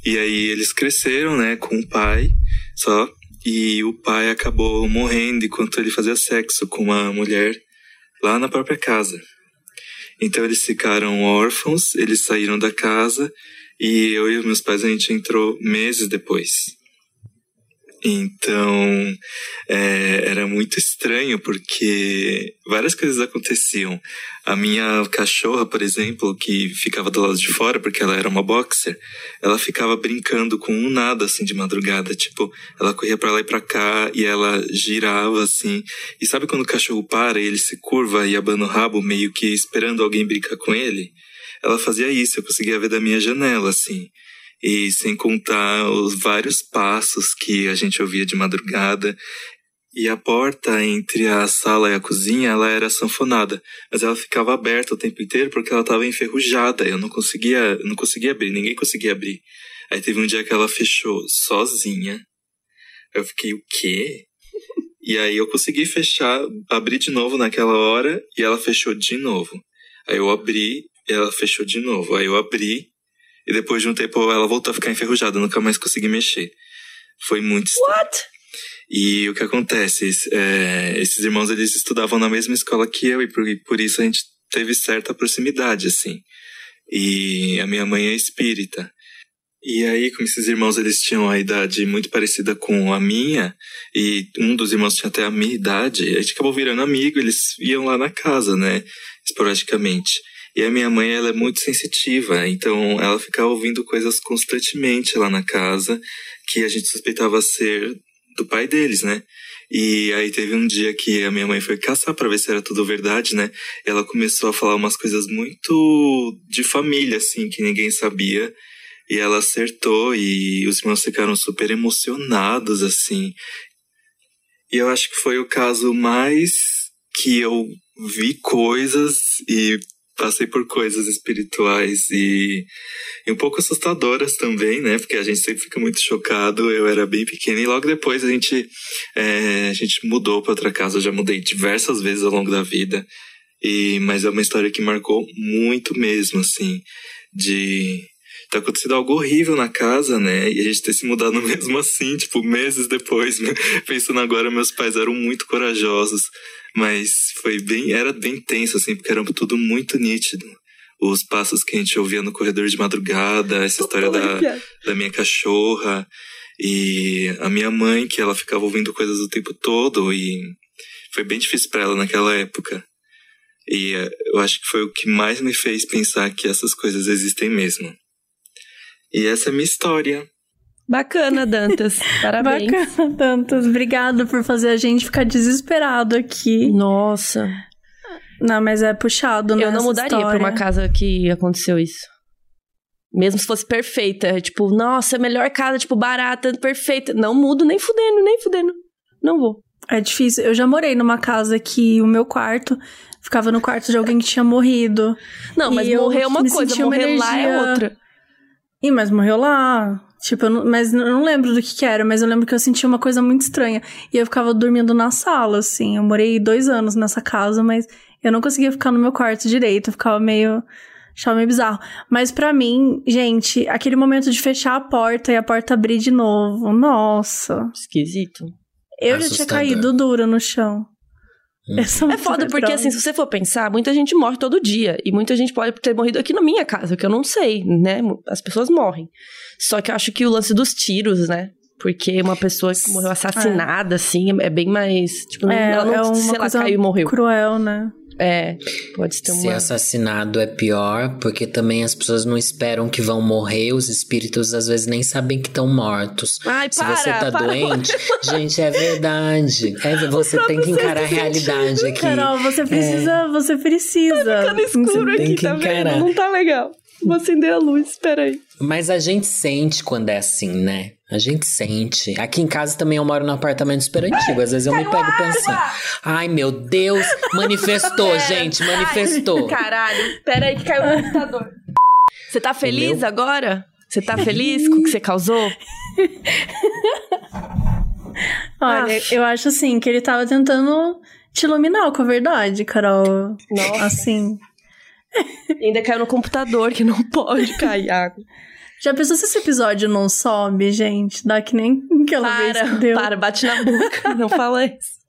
E aí eles cresceram, né, com o pai só, e o pai acabou morrendo enquanto ele fazia sexo com uma mulher lá na própria casa. Então eles ficaram órfãos, eles saíram da casa e eu e meus pais a gente entrou meses depois. Então é, era muito estranho porque várias coisas aconteciam. A minha cachorra, por exemplo, que ficava do lado de fora porque ela era uma boxer, ela ficava brincando com um nada assim de madrugada, tipo, ela corria pra lá e pra cá e ela girava assim. E sabe quando o cachorro para e ele se curva e abana o rabo meio que esperando alguém brincar com ele? Ela fazia isso, eu conseguia ver da minha janela assim. E sem contar os vários passos que a gente ouvia de madrugada. E a porta entre a sala e a cozinha, ela era sanfonada, mas ela ficava aberta o tempo inteiro porque ela estava enferrujada. Eu não conseguia, não conseguia abrir, ninguém conseguia abrir. Aí teve um dia que ela fechou sozinha. Eu fiquei, o quê? E aí eu consegui fechar, abrir de novo naquela hora e ela fechou de novo. Aí eu abri e ela fechou de novo. Aí eu abri e depois de um tempo ela voltou a ficar enferrujada, nunca mais consegui mexer. Foi muito estranho. What? E o que acontece? é, esses irmãos eles estudavam na mesma escola que eu e por, e por isso a gente teve certa proximidade, assim. E a minha mãe é espírita. E aí, como esses irmãos eles tinham a idade muito parecida com a minha, e um dos irmãos tinha até a minha idade, a gente acabou virando amigo, eles iam lá na casa, né? Esporadicamente. E a minha mãe, ela é muito sensitiva, então ela ficava ouvindo coisas constantemente lá na casa, que a gente suspeitava ser do pai deles, né? E aí teve um dia que a minha mãe foi caçar pra ver se era tudo verdade, né? Ela começou a falar umas coisas muito de família, assim, que ninguém sabia. E ela acertou e os irmãos ficaram super emocionados, assim. E eu acho que foi o caso mais que eu vi coisas e passei por coisas espirituais e, e um pouco assustadoras também, né? Porque a gente sempre fica muito chocado. Eu era bem pequeno e logo depois a gente, é, a gente mudou para outra casa. Eu já mudei diversas vezes ao longo da vida. E, mas é uma história que marcou muito mesmo, assim, de ter acontecido algo horrível na casa, né? E a gente ter se mudado mesmo assim, tipo, meses depois. Né? Pensando agora, meus pais eram muito corajosos, mas foi bem, era bem tenso, assim, porque era tudo muito nítido. Os passos que a gente ouvia no corredor de madrugada, essa história da, da minha cachorra, e a minha mãe, que ela ficava ouvindo coisas o tempo todo, e foi bem difícil para ela naquela época. E eh, eu acho que foi o que mais me fez pensar que essas coisas existem mesmo. E essa é a minha história. Bacana, Dantas. Parabéns. Bacana, Dantas. Obrigado por fazer a gente ficar desesperado aqui. Nossa. Não, mas é puxado, né? Eu não mudaria história. pra uma casa que aconteceu isso. Mesmo se fosse perfeita. Tipo, nossa, melhor casa, tipo, barata, perfeita. Não mudo nem fudendo, nem fudendo. Não vou. É difícil. Eu já morei numa casa que o meu quarto ficava no quarto de alguém que tinha morrido. Não, mas morrer é uma coisa, morrer lá é energia- outra. Ih, mas morreu lá. Tipo, eu não, mas eu não lembro do que que era, mas eu lembro que eu sentia uma coisa muito estranha. E eu ficava dormindo na sala, assim. Eu morei dois anos nessa casa, mas eu não conseguia ficar no meu quarto direito. Eu ficava meio. Achava meio bizarro. Mas pra mim, gente, aquele momento de fechar a porta e a porta abrir de novo. Nossa. Esquisito. Eu já tinha Assustador. caído dura no chão. Sou É muito foda porque, assim, se você for pensar, muita gente morre todo dia. E muita gente pode ter morrido aqui na minha casa, que eu não sei, né? As pessoas morrem. Só que eu acho que o lance dos tiros, né? Porque uma pessoa que morreu assassinada, assim, é bem mais. Tipo, É, ela não, é uma sei lá, caiu e morreu. cruel, né? É, pode ter Ser uma. assassinado é pior, porque também as pessoas não esperam que vão morrer, os espíritos às vezes nem sabem que estão mortos. Ai, Se para, você tá para. doente, gente, é verdade. É, você tem que encarar a realidade aqui. Carol, você precisa. Você precisa. Tá ficando escuro Tem aqui, que tá encarar. vendo? Não tá legal. Vou acender a luz, espera aí. Mas a gente sente quando é assim, né? A gente sente. Aqui em casa também eu moro num apartamento super antigo. Às vezes eu me pego pensando. Ai, meu Deus, manifestou, gente, manifestou. Caralho, pera aí que caiu o computador. Você tá feliz meu- agora? Você tá feliz com o que você causou? Olha, Aff. eu acho assim que ele tava tentando te iluminar com a verdade, Carol. Nossa. Assim. Ainda caiu no computador, que não pode cair água. Já pensou se esse episódio não sobe, gente? Dá que nem aquela vez que Para, deu. para, bate na boca. Não fala isso.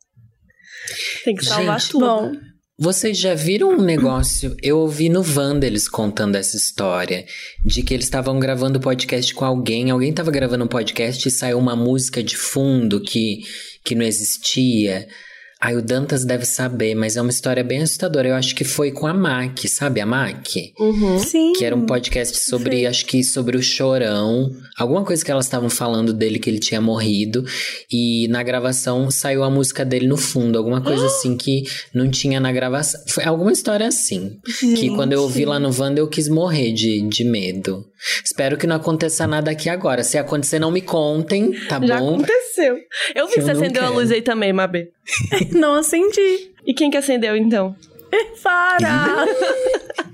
Tem que salvar Gente, tudo. Bom, Vocês já viram um negócio? Eu ouvi no Wanda eles contando essa história de que eles estavam gravando podcast com alguém. Alguém estava gravando um podcast e saiu uma música de fundo que, que não existia. Aí o Dantas deve saber, mas é uma história bem assustadora. Eu acho que foi com a Mac, sabe a Mac? Uhum. sim. Que era um podcast sobre, Sei. acho que sobre o Chorão. Alguma coisa que elas estavam falando dele, que ele tinha morrido. E na gravação saiu a música dele no fundo. Alguma coisa assim que não tinha na gravação. Foi alguma história assim. Que quando eu ouvi lá no Wanda, eu quis morrer de, de medo. Espero que não aconteça nada aqui agora. Se acontecer, não me contem, tá Já bom? aconteceu. Eu vi que você acendeu a quero. luz aí também, Mabê. Não acendi. E quem que acendeu, então? Para!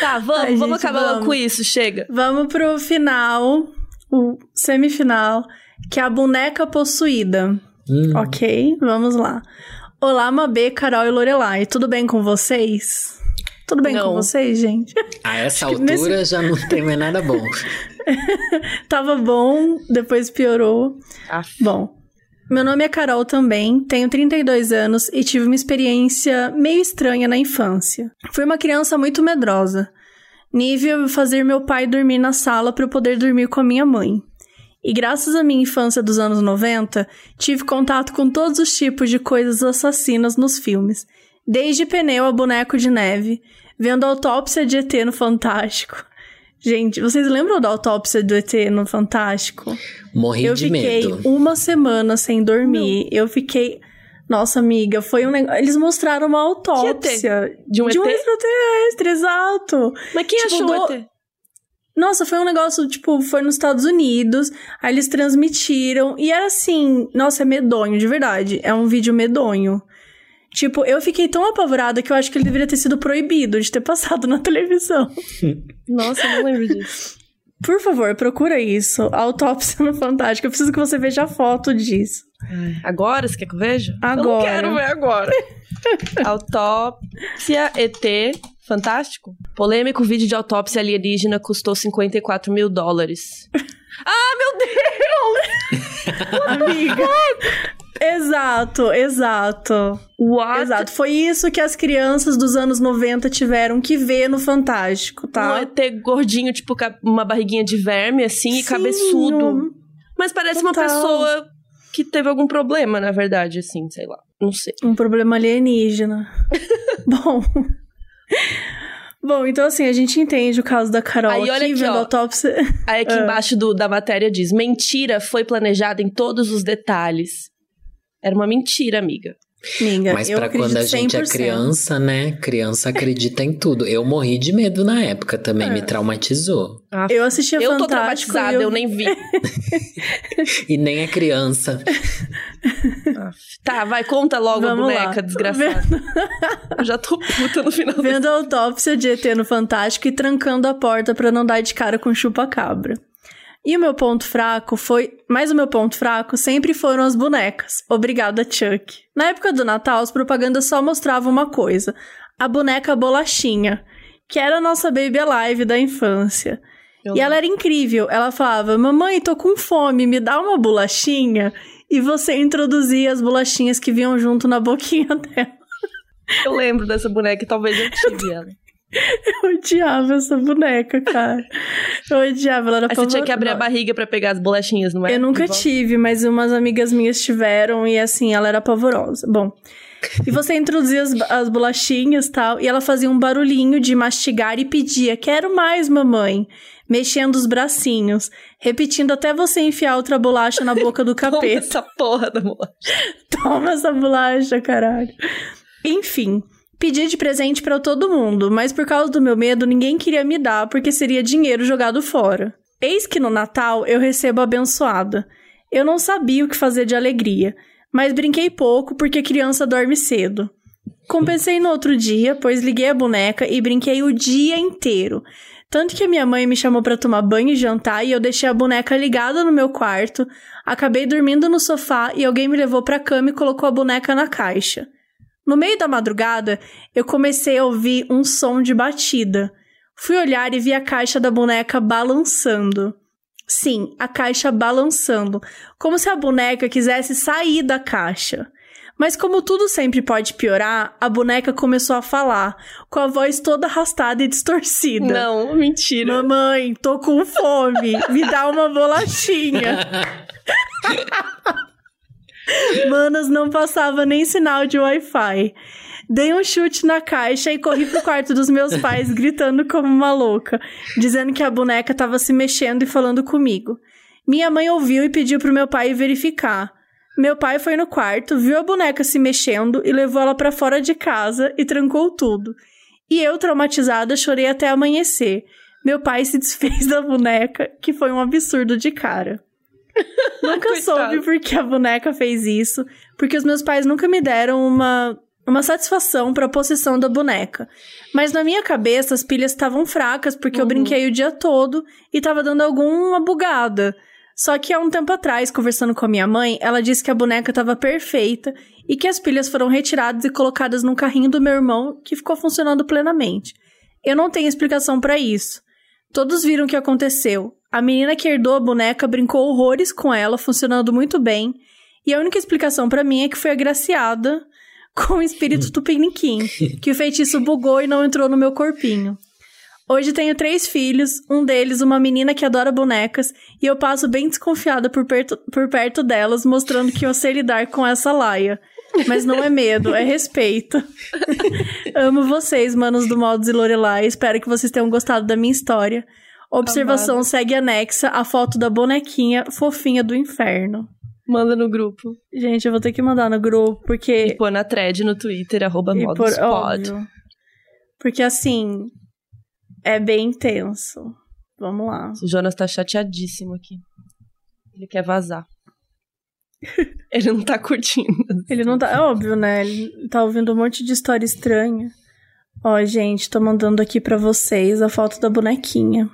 Tá, vamos, Ai, vamos gente, acabar logo vamos. com isso, chega. Vamos pro final, o semifinal, que é a boneca possuída. Hum. Ok, vamos lá. Olá, Mabê, Carol e Lorelai. Tudo bem com vocês? Tudo bem Não. com vocês, gente? A essa Acho altura já não tem mais nada bom. Tava bom, depois piorou. Bom, meu nome é Carol também, tenho 32 anos e tive uma experiência meio estranha na infância. Fui uma criança muito medrosa. Nível fazer meu pai dormir na sala para eu poder dormir com a minha mãe. E graças à minha infância dos anos 90, tive contato com todos os tipos de coisas assassinas nos filmes. Desde pneu a boneco de neve, vendo a autópsia de ET no Fantástico. Gente, vocês lembram da autópsia do ET no Fantástico? Morri eu de fiquei medo. uma semana sem dormir. Eu fiquei. Nossa, amiga, foi um negócio. Eles mostraram uma autópsia De um de um ET? extraterrestre, exato. Mas quem Tipo, achou do- o ET? Nossa, foi um negócio, tipo, foi nos Estados Unidos, aí eles transmitiram, e era assim, nossa, é medonho, de verdade. É um vídeo medonho. Tipo, eu fiquei tão apavorada que eu acho que ele deveria ter sido proibido de ter passado na televisão. Nossa, eu não lembro disso. Por favor, procura isso. Autópsia no Fantástico. Eu preciso que você veja a foto disso. Agora, você quer que eu veja? Eu não Agora. quero ver agora. autópsia ET Fantástico. Polêmico vídeo de autópsia alienígena custou 54 mil dólares. ah, meu Deus! Amiga. Exato, exato. What? Exato. Foi isso que as crianças dos anos 90 tiveram que ver no Fantástico, tá? ET gordinho, tipo, uma barriguinha de verme, assim, e Sim, cabeçudo. um- Mas parece uma Total. pessoa que teve algum problema, na verdade, assim, sei lá. Não sei. Um problema alienígena. Bom. Bom, então assim, a gente entende o caso da Carol Aí, olha aqui, aqui, vendo ó. autópsia. Aí aqui Ah. embaixo do- da matéria diz: mentira foi planejada em todos os detalhes. Era uma mentira, amiga. Amiga, Mas pra quando a gente é 100%. criança, né? Criança acredita em tudo. Eu morri de medo na época também, me traumatizou. Eu assistia Eu tô Fantástico. traumatizada, e eu... eu nem vi. E nem é criança. tá, vai, conta logo Vamos a boneca, lá. desgraçada. Eu já tô puta no final Vendo a autópsia de ET no Fantástico e trancando a porta pra não dar de cara com chupa-cabra. E o meu ponto fraco foi. Mas o meu ponto fraco sempre foram as bonecas. Obrigada, Chuck. Na época do Natal, as propagandas só mostravam uma coisa: a boneca bolachinha, que era a nossa Baby Alive da infância. Eu E ela era incrível. Ela falava: Mamãe, tô com fome, me dá uma bolachinha. E você introduzia as bolachinhas que vinham junto na boquinha dela. Eu lembro dessa boneca e talvez eu tive ela. Eu odiava essa boneca, cara. Eu odiava, ela era Aí você tinha que abrir a barriga pra pegar as bolachinhas, não é? Eu nunca tive, mas umas amigas minhas tiveram e assim, ela era pavorosa. Bom. E você introduzia as, as bolachinhas e tal, e ela fazia um barulhinho de mastigar e pedia: Quero mais, mamãe. Mexendo os bracinhos, repetindo até você enfiar outra bolacha na boca do Toma capeta. essa porra da bolacha. Toma essa bolacha, caralho. Enfim, pedi de presente pra todo mundo, mas por causa do meu medo, ninguém queria me dar porque seria dinheiro jogado fora. Eis que no Natal eu recebo a abençoada. Eu não sabia o que fazer de alegria, mas brinquei pouco porque criança dorme cedo. Compensei no outro dia, pois liguei a boneca e brinquei o dia inteiro. Tanto que a minha mãe me chamou pra tomar banho e jantar e eu deixei a boneca ligada no meu quarto. Acabei dormindo no sofá e alguém me levou pra cama e colocou a boneca na caixa. No meio da madrugada, eu comecei a ouvir um som de batida. Fui olhar e vi a caixa da boneca balançando. Sim, a caixa balançando, como se a boneca quisesse sair da caixa. Mas como tudo sempre pode piorar, a boneca começou a falar, com a voz toda arrastada e distorcida. Não, mentira. Mamãe, tô com fome. Me dá uma bolachinha. Manas, não passava nem sinal de Wi-Fi. Dei um chute na caixa e corri pro quarto dos meus pais, gritando como uma louca, dizendo que a boneca tava se mexendo e falando comigo. Minha mãe ouviu e pediu pro meu pai verificar. Meu pai foi no quarto, viu a boneca se mexendo e levou ela pra fora de casa e trancou tudo. E eu, traumatizada, chorei até amanhecer. Meu pai se desfez da boneca, que foi um absurdo de cara. Nunca soube por que a boneca fez isso, porque os meus pais nunca me deram uma, uma satisfação pra possessão da boneca. Mas na minha cabeça as pilhas estavam fracas, porque eu Uhum. brinquei o dia todo e tava dando alguma bugada. Só que há um tempo atrás, conversando com a minha mãe, ela disse que a boneca estava perfeita e que as pilhas foram retiradas e colocadas num carrinho do meu irmão, que ficou funcionando plenamente. Eu não tenho explicação pra isso. Todos viram o que aconteceu. A menina que herdou a boneca brincou horrores com ela, funcionando muito bem. E a única explicação pra mim é que foi agraciada com o espírito tupiniquim, que o feitiço bugou e não entrou no meu corpinho. Hoje tenho três filhos, um deles uma menina que adora bonecas, e eu passo bem desconfiada por perto, por perto delas, mostrando que eu sei lidar com essa laia. Mas não é medo, é respeito. Amo vocês, manos do Modos e Lorelai. Espero que vocês tenham gostado da minha história. Observação segue anexa a foto da bonequinha fofinha do inferno. Manda no grupo. Gente, eu vou ter que mandar no grupo, porque. E pôr na thread no Twitter, arroba modus por-. Porque assim. É bem intenso. Vamos lá. O Jonas tá chateadíssimo aqui. Ele quer vazar. Ele não tá curtindo. Ele não tá. É óbvio, né? Ele tá ouvindo um monte de história estranha. Ó, gente, tô mandando aqui pra vocês a foto da bonequinha.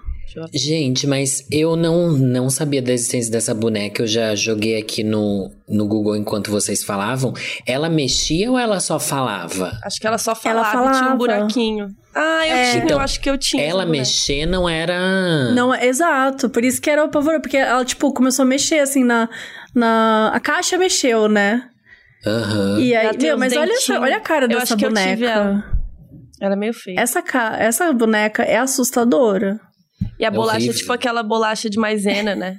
Gente, mas eu não, não sabia da existência dessa boneca. Eu já joguei aqui no, no Google enquanto vocês falavam. Ela mexia ou ela só falava? Acho que ela só falava, Ela e tinha falava. um buraquinho. Ah, eu, É. tinha, Então, eu acho que eu tinha. Ela mexer não era. Não, é- exato. Por isso que era o pavor, porque ela, tipo, começou a mexer assim na. na... A caixa mexeu, né? Aham. E aí, Ela meu, mas olha, dentinhos. olha a cara Eu dessa acho que eu tive boneca. ela. Era meio feia. Essa, ca... essa boneca é assustadora. E a É bolacha é horrível. tipo aquela bolacha de maisena, né?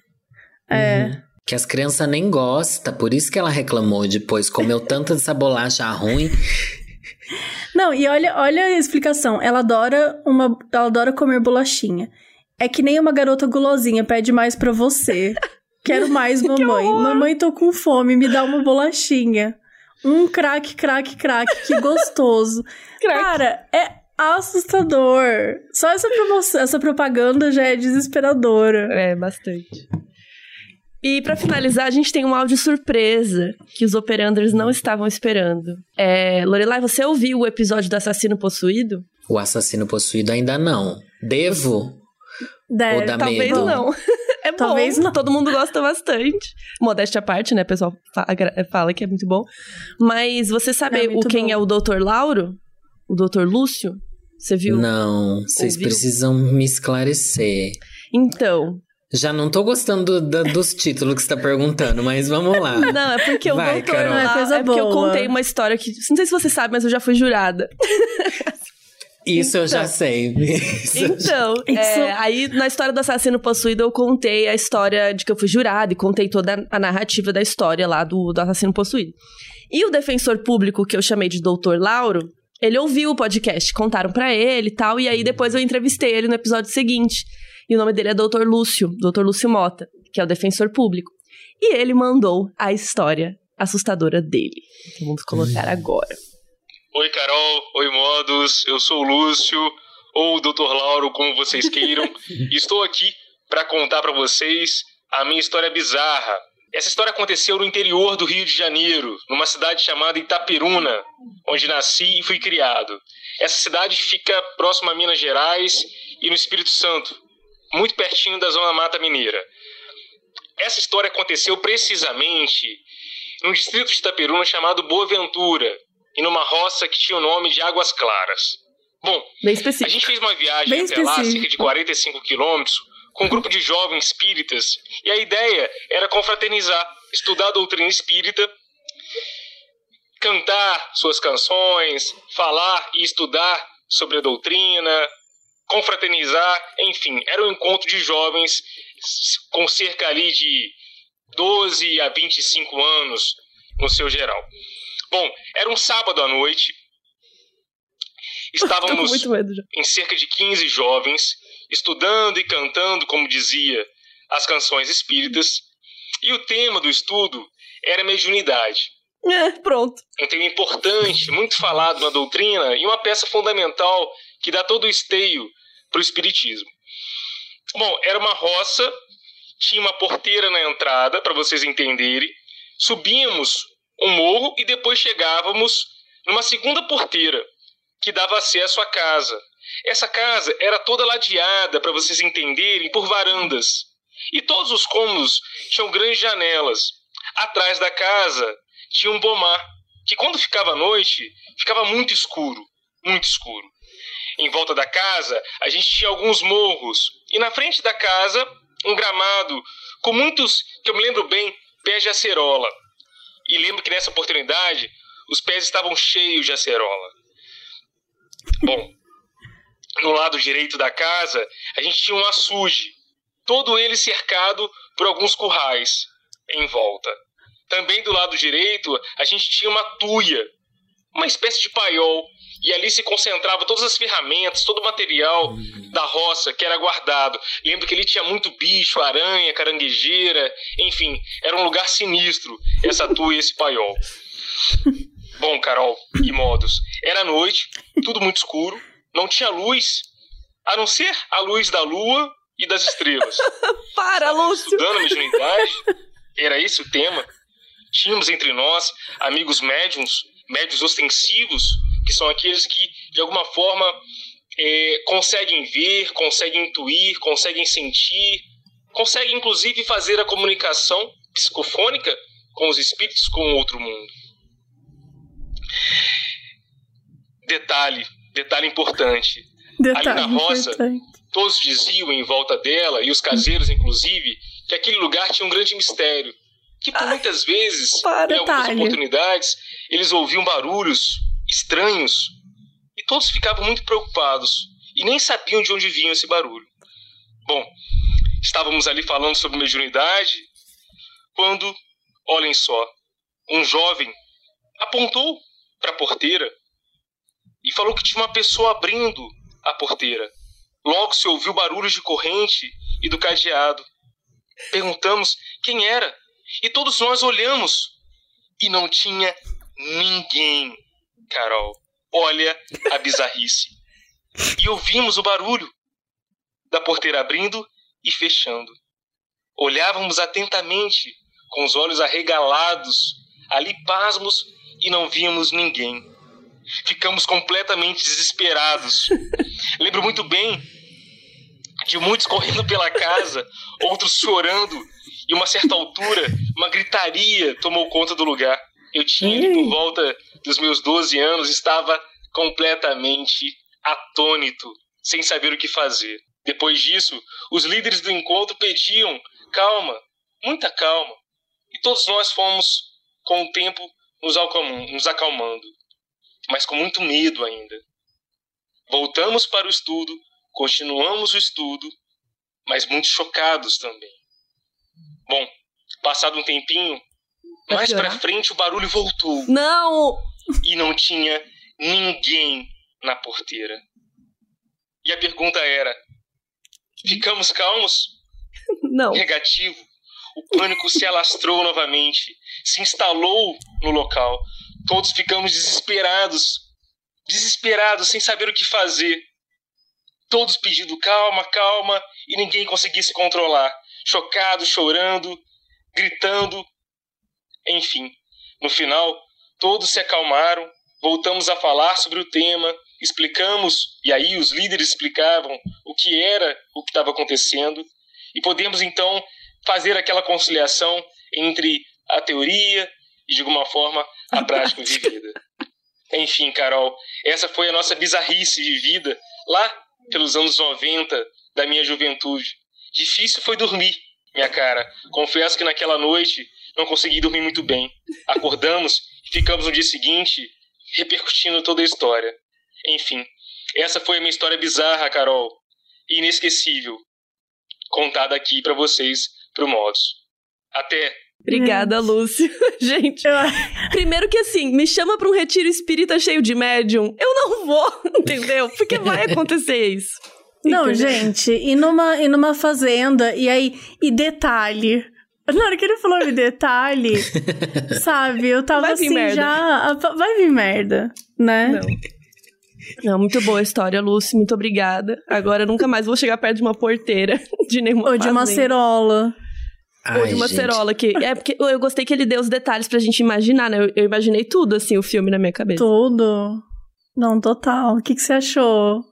É. Que as crianças nem gostam, por isso que ela reclamou depois. Comeu tanta dessa bolacha ruim. Não, e olha, olha a explicação. Ela adora uma, ela adora comer bolachinha. É que nem uma garota gulosinha pede mais pra você. Quero mais, mamãe. mamãe, tô com fome, me dá uma bolachinha. Um craque, craque, craque, que gostoso. Cara, é assustador. Só essa promoção, essa propaganda já é desesperadora. É, bastante. E pra finalizar, a gente tem um áudio surpresa que os operanders não estavam esperando. É, Lorelai, você ouviu o episódio do assassino possuído? O assassino possuído ainda não. Devo? Deve. Ou dá Talvez medo? não. É Talvez bom, não. todo mundo gosta bastante. Modéstia à parte, né? O pessoal fala que é muito bom. Mas você sabe É o quem bom. é o Dr. Lauro? O Dr. Lúcio? Você viu? Não, vocês Ouviu? precisam me esclarecer. Então, Já não tô gostando da- dos títulos que você tá perguntando, mas vamos lá. não, é porque Vai, o Dr. Carol. Não, é Lauro... coisa é porque eu boa. contei uma história que... Não sei se você sabe, mas eu já fui jurada. Isso eu já Então. sei. Isso já- Então, Isso. é, aí na história do assassino possuído eu contei a história de que eu fui jurada e contei toda a narrativa da história lá do, do assassino possuído. E o defensor público que eu chamei de Doutor Lauro, ele ouviu o podcast, contaram pra ele e tal, e aí depois eu entrevistei ele no episódio seguinte. E o nome dele é Doutor Lúcio, Doutor Lúcio Mota, que é o defensor público. E ele mandou a história assustadora dele. Então vamos colocar agora. Oi, Carol. Oi, Modos. Eu sou o Lúcio, ou o Dr. Lauro, como vocês queiram. e estou aqui para contar para vocês a minha história bizarra. Essa história aconteceu no interior do Rio de Janeiro, numa cidade chamada Itaperuna, onde nasci e fui criado. Essa cidade fica próxima a Minas Gerais e no Espírito Santo, muito pertinho da Zona Mata Mineira. Essa história aconteceu precisamente num distrito de Itaperuna chamado Boa Ventura, e numa roça que tinha o nome de Águas Claras. Bom, a gente fez uma viagem Bem até lá, específico. cerca de 45 quilômetros, com um grupo de jovens espíritas, e a ideia era confraternizar, estudar a doutrina espírita, cantar suas canções, falar e estudar sobre a doutrina, confraternizar, enfim, era um encontro de jovens com cerca ali de 12 a 25 anos no seu geral. Bom, era um sábado à noite. Estávamos em cerca de 15 jovens, estudando e cantando, como dizia, as canções espíritas. E o tema do estudo era mediunidade. É, pronto. Um tema importante, muito falado na doutrina e uma peça fundamental que dá todo o esteio para o espiritismo. Bom, era uma roça, tinha uma porteira na entrada, para vocês entenderem. Subíamos um morro e depois chegávamos numa segunda porteira que dava acesso à casa. Essa casa era toda ladeada, para vocês entenderem, por varandas. E todos os cômodos tinham grandes janelas. Atrás da casa tinha um pomar, que quando ficava à noite, ficava muito escuro, muito escuro. Em volta da casa, a gente tinha alguns morros, e na frente da casa, um gramado com muitos, que eu me lembro bem, pés de acerola. E lembro que nessa oportunidade, os pés estavam cheios de acerola. Bom, no lado direito da casa, a gente tinha um açude, todo ele cercado por alguns currais em volta. Também do lado direito, a gente tinha uma tuia, uma espécie de paiol, e ali se concentrava todas as ferramentas, todo o material da roça que era guardado. Lembro que ali tinha muito bicho, aranha, caranguejeira, enfim, era um lugar sinistro, essa tuia e esse paiol. Bom, Carol e modos, era noite, tudo muito escuro, não tinha luz, a não ser a luz da lua e das estrelas. Para, Lúcio. Estudando mediunidade, era esse o tema. Tínhamos entre nós amigos médiums, médios ostensivos, que são aqueles que, de alguma forma, é, conseguem ver, conseguem intuir, conseguem sentir, conseguem inclusive fazer a comunicação psicofônica com os espíritos com o outro mundo. Detalhe, detalhe importante. Detalhe Ali na roça, importante. todos diziam em volta dela, e os caseiros inclusive, que aquele lugar tinha um grande mistério. Que por muitas vezes, para, em algumas detalhe. oportunidades, eles ouviam barulhos estranhos e todos ficavam muito preocupados e nem sabiam de onde vinha esse barulho. Bom, estávamos ali falando sobre mediunidade quando, olhem só, um jovem apontou para a porteira e falou que tinha uma pessoa abrindo a porteira. Logo se ouviu barulhos de corrente e do cadeado. Perguntamos quem era e todos nós olhamos e não tinha ninguém, Carol. Olha a bizarrice. E ouvimos o barulho da porteira abrindo e fechando. Olhávamos atentamente, com os olhos arregalados, ali pasmos e não víamos ninguém. Ficamos completamente desesperados. Lembro muito bem de muitos correndo pela casa, outros chorando, e uma certa altura, uma gritaria tomou conta do lugar. Eu tinha por volta dos meus 12 anos, estava completamente atônito, sem saber o que fazer. Depois disso, os líderes do encontro pediam calma, muita calma, e todos nós fomos, com o tempo, nos acalmando mas com muito medo ainda. Voltamos para o estudo, continuamos o estudo, mas muito chocados também. Bom, passado um tempinho, Vai mais para frente o barulho voltou Não! e não tinha ninguém na porteira. E a pergunta era: ficamos calmos? Não. Negativo. O pânico se alastrou novamente, se instalou no local. Todos ficamos desesperados, desesperados, sem saber o que fazer. Todos pedindo calma, calma, e ninguém conseguia se controlar. Chocado, chorando, gritando. Enfim, no final, todos se acalmaram, voltamos a falar sobre o tema, explicamos, e aí os líderes explicavam o que era o que estava acontecendo, e podemos então fazer aquela conciliação entre a teoria e, de alguma forma, a prática vivida. Enfim, Carol, essa foi a nossa bizarrice de vida lá pelos anos 90 da minha juventude. Difícil foi dormir, minha cara. Confesso que naquela noite não consegui dormir muito bem. Acordamos e ficamos no dia seguinte repercutindo toda a história. Enfim, essa foi a minha história bizarra, Carol, inesquecível, contada aqui para vocês pro Modos. Até! Obrigada, Lúcio. Gente, primeiro que assim, me chama pra um retiro espírita cheio de médium. Eu não vou, entendeu? Porque vai acontecer isso. Não, Entendeu? gente, e numa, e numa fazenda, e aí, e detalhe. Na hora que ele falou de detalhe, sabe, eu tava Vai assim merda. já. Vai vir merda, né? Não. Não, muito boa a história, Lúcio. Muito obrigada. Agora eu nunca mais vou chegar perto de uma porteira de nenhuma Ou de uma fazenda. Cerola. Ou Ai, de uma gente. cerola que. É porque eu gostei que ele deu os detalhes pra gente imaginar, né? Eu, eu imaginei tudo, assim, o filme na minha cabeça. Tudo. Não, total. O que, que você achou?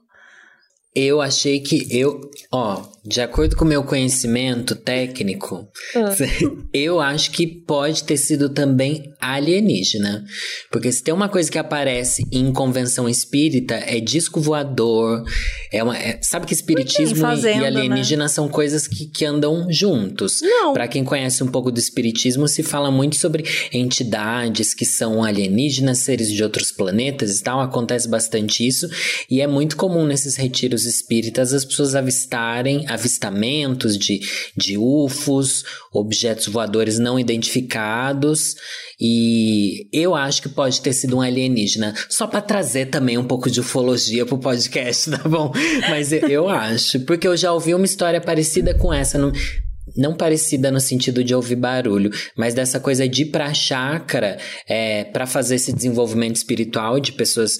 Eu achei que eu, ó, de acordo com o meu conhecimento técnico, Ah. eu acho que pode ter sido também alienígena. Porque se tem uma coisa que aparece em convenção espírita, é disco voador, é uma, é- sabe que espiritismo e- fazenda, e né? alienígena são coisas que, que andam juntos. Não. Pra quem conhece um pouco do espiritismo, se fala muito sobre entidades que são alienígenas, seres de outros planetas e tal. Acontece bastante isso. E é muito comum nesses retiros espíritas as pessoas avistarem avistamentos de, de UFOs, objetos voadores não identificados. E eu acho que pode ter sido um alienígena. Só pra trazer também um pouco de ufologia pro podcast, tá bom? Mas eu, eu acho. Porque eu já ouvi uma história parecida com essa. Não, não parecida no sentido de ouvir barulho, mas dessa coisa de ir pra chácara é, para fazer esse desenvolvimento espiritual de pessoas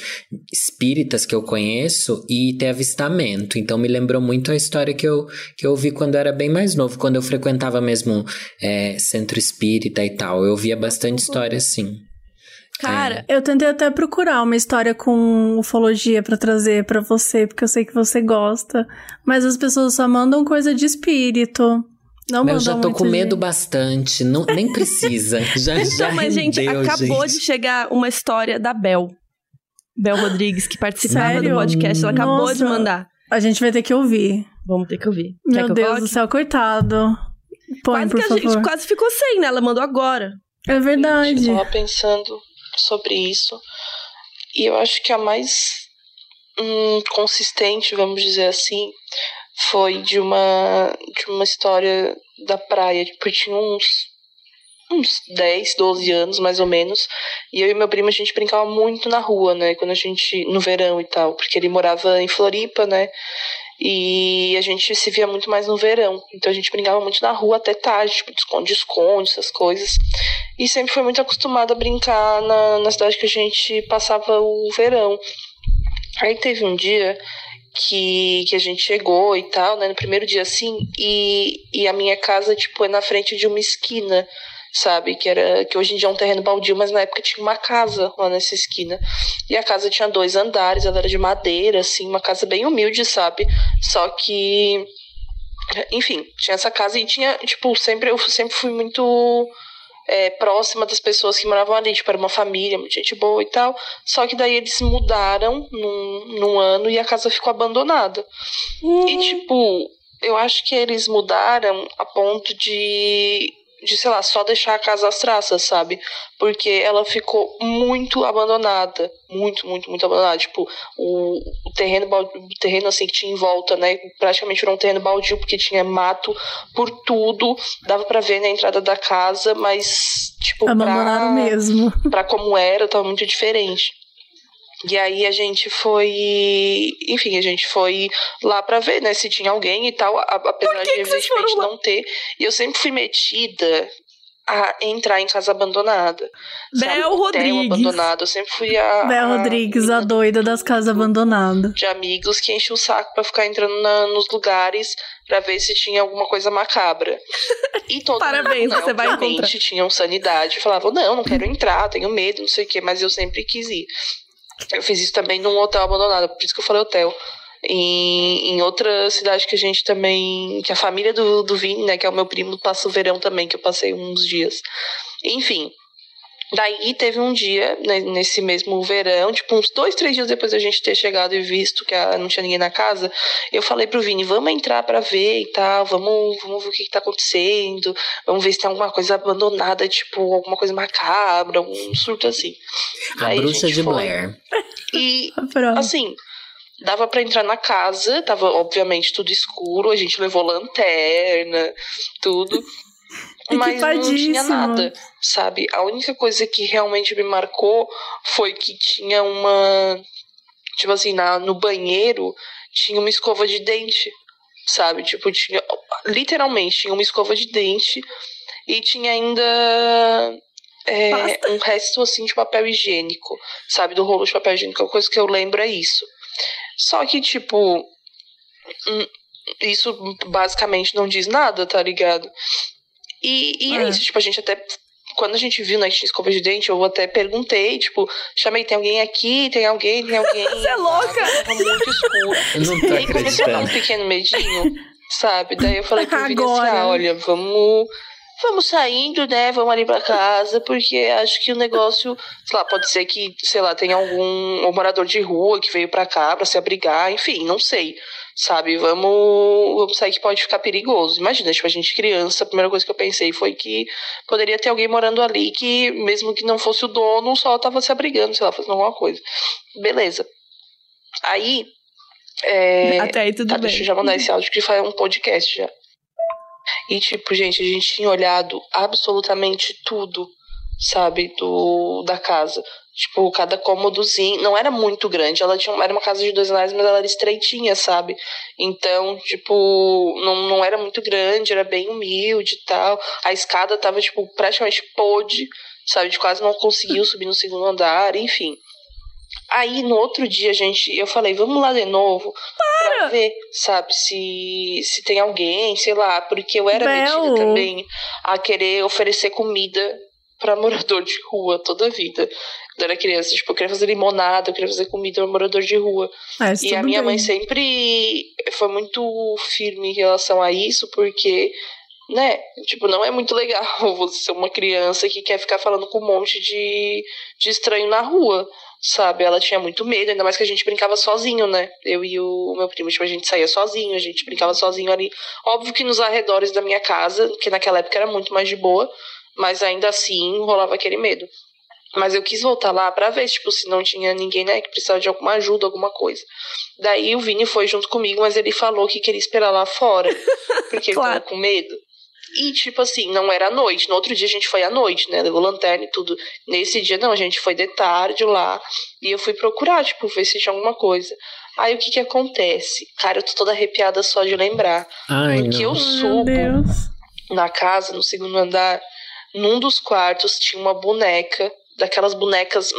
espíritas que eu conheço e ter avistamento. Então me lembrou muito a história que eu, que eu ouvi quando eu era bem mais novo, quando eu frequentava mesmo é, centro espírita e tal. Eu ouvia bastante história assim. Cara, Eu tentei até procurar uma história com ufologia pra trazer pra você, porque eu sei que você gosta. Mas as pessoas só mandam coisa de espírito. Não Mas eu mandam já tô com medo bastante, não, nem precisa. Já, já Então, mas, gente, rendeu, acabou gente. de chegar uma história da Bel. Bel Rodrigues, que participava Sério? do podcast. Ela acabou Nossa. de mandar. A gente vai ter que ouvir. Vamos ter que ouvir. Quer Meu que eu Deus coloque? do céu, coitado. Põe, Quase por que a favor. gente quase ficou sem, né? Ela mandou agora. É verdade. Eu tava pensando sobre isso. E eu acho que a mais hum, consistente, vamos dizer assim, foi de uma, de uma história da praia. Tipo, eu tinha uns, uns 10, 12 anos, mais ou menos. E eu e meu primo, a gente brincava muito na rua, né? Quando a gente. no verão e tal. Porque ele morava em Floripa, né? E a gente se via muito mais no verão. Então a gente brincava muito na rua até tarde, tipo, de esconde-esconde, essas coisas. E sempre foi muito acostumada a brincar na, na cidade que a gente passava o verão. Aí teve um dia que, que a gente chegou e tal, né? No primeiro dia assim, e, e a minha casa, tipo, é na frente de uma esquina, sabe? Que era que hoje em dia é um terreno baldio, mas na época tinha uma casa lá nessa esquina. E a casa tinha dois andares, ela era de madeira, assim, uma casa bem humilde, sabe? Só que enfim, tinha essa casa e tinha, tipo, sempre eu sempre fui muito é, próxima das pessoas que moravam ali, tipo, era uma família, muita gente boa e tal. Só que daí eles mudaram num, num ano e a casa ficou abandonada. E, tipo, eu acho que eles mudaram a ponto de, de, sei lá, só deixar a casa às traças, sabe? Porque ela ficou muito abandonada. Muito, muito, muito abandonada. Tipo, o, o terreno, o terreno assim que tinha em volta, né? Praticamente era um terreno baldio, porque tinha mato por tudo. Dava pra ver na entrada da casa, mas, tipo, Abandonaram pra, mesmo. pra como era, tava muito diferente. E aí a gente foi. Enfim, a gente foi lá pra ver, né, se tinha alguém e tal, a- apesar de evidentemente não ter. E eu sempre fui metida a entrar em casa abandonada. Bel Rodrigues. abandonado. Eu sempre fui a. Bel a Rodrigues, a doida das casas abandonadas. de amigos que enchiam o saco pra ficar entrando na- nos lugares pra ver se tinha alguma coisa macabra. E todo Parabéns, mundo, né, você vai encontrar. tinham sanidade, falavam, não, não quero entrar, tenho medo, não sei o quê, mas eu sempre quis ir. Eu fiz isso também num hotel abandonado, por isso que eu falei hotel. Em, em outra cidade que a gente também. que a família do, do Vini, né, que é o meu primo, passa o verão também, que eu passei uns dias. Enfim. Daí teve um dia, né, nesse mesmo verão, tipo, uns dois, três dias depois da gente ter chegado e visto que a- não tinha ninguém na casa, eu falei pro Vini, vamos entrar pra ver e tal, vamos, vamos ver o que, que tá acontecendo, vamos ver se tem alguma coisa abandonada, tipo, alguma coisa macabra, um surto assim. A Aí bruxa gente de foi. Blair. E. Assim, dava pra entrar na casa, tava obviamente tudo escuro, a gente levou lanterna, tudo. Mas não tinha nada, sabe? A única coisa que realmente me marcou foi que tinha uma. Tipo assim, na, no banheiro tinha uma escova de dente, sabe? Tipo, tinha. Literalmente, tinha uma escova de dente e tinha ainda. é, um resto assim de papel higiênico, sabe? Do rolo de papel higiênico. A coisa que eu lembro é isso. Só que, tipo. hum, Isso basicamente não diz nada, tá ligado? E, e é. É. isso, tipo, a gente até. Quando a gente viu, tinha escova de dente, eu até perguntei, tipo, chamei, tem alguém aqui? Tem alguém? Tem alguém? Você é louca? Tava muito escuro. Eu não E tô aí começou a dar um pequeno medinho, sabe? Daí eu falei pro Vini assim, ah, olha, vamos, vamos saindo, né? Vamos ali pra casa, porque acho que o negócio, sei lá, pode ser que, sei lá, tem algum um morador de rua que veio pra cá pra se abrigar, enfim, não sei. Sabe, vamos, vamos sair que pode ficar perigoso. Imagina, tipo, a gente criança, a primeira coisa que eu pensei foi que poderia ter alguém morando ali que, mesmo que não fosse o dono, só tava se abrigando, sei lá, fazendo alguma coisa. Beleza. Aí, é, Até aí tudo Tá, bem. deixa eu já mandar esse áudio que foi um podcast já. E, tipo, gente, a gente tinha olhado absolutamente tudo sabe, do da casa. Tipo, cada cômodozinho. Não era muito grande. Ela tinha, era uma casa de dois andares, mas ela era estreitinha, sabe? Então, tipo, não, não era muito grande, era bem humilde e tal. A escada tava, tipo, praticamente podre, sabe? A gente quase não conseguiu subir no segundo andar, enfim. Aí no outro dia, gente, eu falei, vamos lá de novo Para! pra ver, sabe, se, se tem alguém, sei lá, porque eu era Bel. metida também a querer oferecer comida pra morador de rua toda a vida. Quando eu era criança, tipo, eu queria fazer limonada, eu queria fazer comida pra morador de rua. Ah, E a minha bem. mãe sempre foi muito firme em relação a isso, porque, né, tipo, não é muito legal você ser uma criança que quer ficar falando com um monte de, de estranho na rua, sabe? Ela tinha muito medo, ainda mais que a gente brincava sozinho, né? Eu e o meu primo, tipo, a gente saía sozinho, a gente brincava sozinho ali. Óbvio que nos arredores da minha casa, que naquela época era muito mais de boa, mas ainda assim rolava aquele medo. Mas eu quis voltar lá pra ver, tipo, se não tinha ninguém, né, que precisava de alguma ajuda, alguma coisa. Daí o Vini foi junto comigo, mas ele falou que queria esperar lá fora, porque ele Claro. tava com medo. E, tipo assim, não era à noite. No outro dia a gente foi à noite, né? Levou lanterna e tudo. Nesse dia, não, a gente foi de tarde lá. E eu fui procurar, tipo, ver se tinha alguma coisa. Aí o que que acontece? Cara, eu tô toda arrepiada só de lembrar. Ai, Porque eu não. Meu subo Deus. na casa, no segundo andar, num dos quartos tinha uma boneca, daquelas bonecas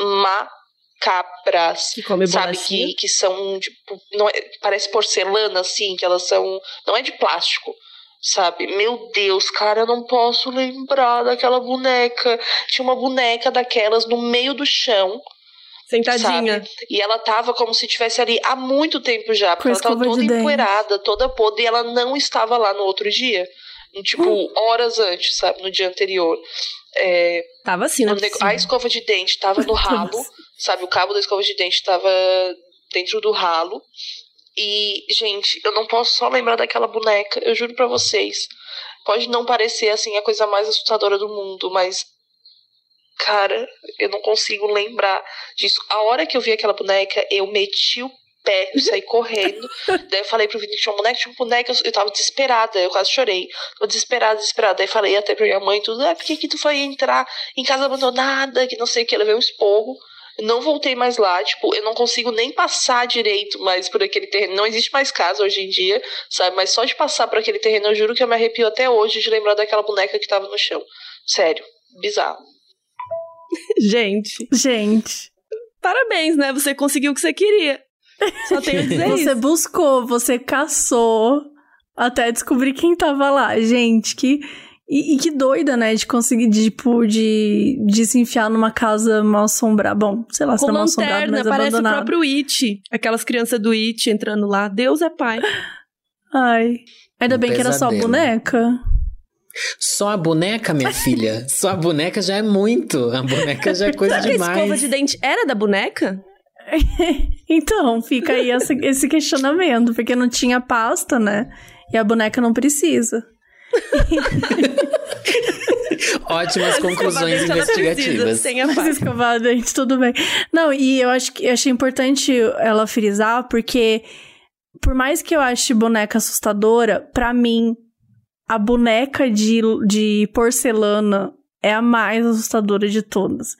macabras. Que come Sabe, que, que são, tipo, não é- parece porcelana, assim, que elas são. Não é de plástico. Sabe? Meu Deus, cara, eu não posso lembrar daquela boneca. Tinha uma boneca daquelas no meio do chão, Sentadinha. sabe? E ela tava como se estivesse ali há muito tempo já, porque Com ela tava toda empoeirada, toda podre, e ela não estava lá no outro dia. Tipo, Hum. horas antes, sabe? No dia anterior. É, Tava assim, né? a escova de dente tava no ralo, sabe? O cabo da escova de dente tava dentro do ralo. E, gente, eu não posso só lembrar daquela boneca, eu juro pra vocês. Pode não parecer, assim, a coisa mais assustadora do mundo, mas. Cara, eu não consigo lembrar disso. A hora que eu vi aquela boneca, eu meti o pé, eu saí correndo. Daí eu falei pro Vini que tinha uma boneca, tinha uma boneca, eu- eu tava desesperada, eu quase chorei. Tava desesperada, desesperada. Daí falei até pra minha mãe tudo, ah, por que que tu foi entrar em casa abandonada, que não sei o que, eu levei um esporro. Não voltei mais lá, tipo, eu não consigo nem passar direito mais por aquele terreno. Não existe mais casa hoje em dia, sabe? Mas só de passar por aquele terreno, eu juro que eu me arrepio até hoje de lembrar daquela boneca que tava no chão. Sério, bizarro. Gente, Gente, parabéns, né? Você conseguiu o que você queria. Só tenho a dizer você isso. buscou, você caçou até descobrir quem tava lá. Gente, que. E, e que doida, né? De conseguir, de, tipo, de, de se enfiar numa casa mal assombrada. Bom, sei lá se tá mal assombrada, lanterna, mas parece o próprio It. Aquelas crianças do It entrando lá. Deus é pai. Ai. Ainda Um bem que era só a pesadelo. boneca. Só a boneca, minha filha. Só a boneca já é muito. A boneca já é coisa Será que a escova demais. de dente era da boneca? Então, fica aí essa- esse questionamento, porque não tinha pasta, né? E a boneca não precisa. Ótimas conclusões investigativas. Sem a Mas pasta. escovar a dente, tudo bem. Não, e eu acho que eu achei importante ela frisar, porque por mais que eu ache boneca assustadora, pra mim, a boneca de, de porcelana é a mais assustadora de todas.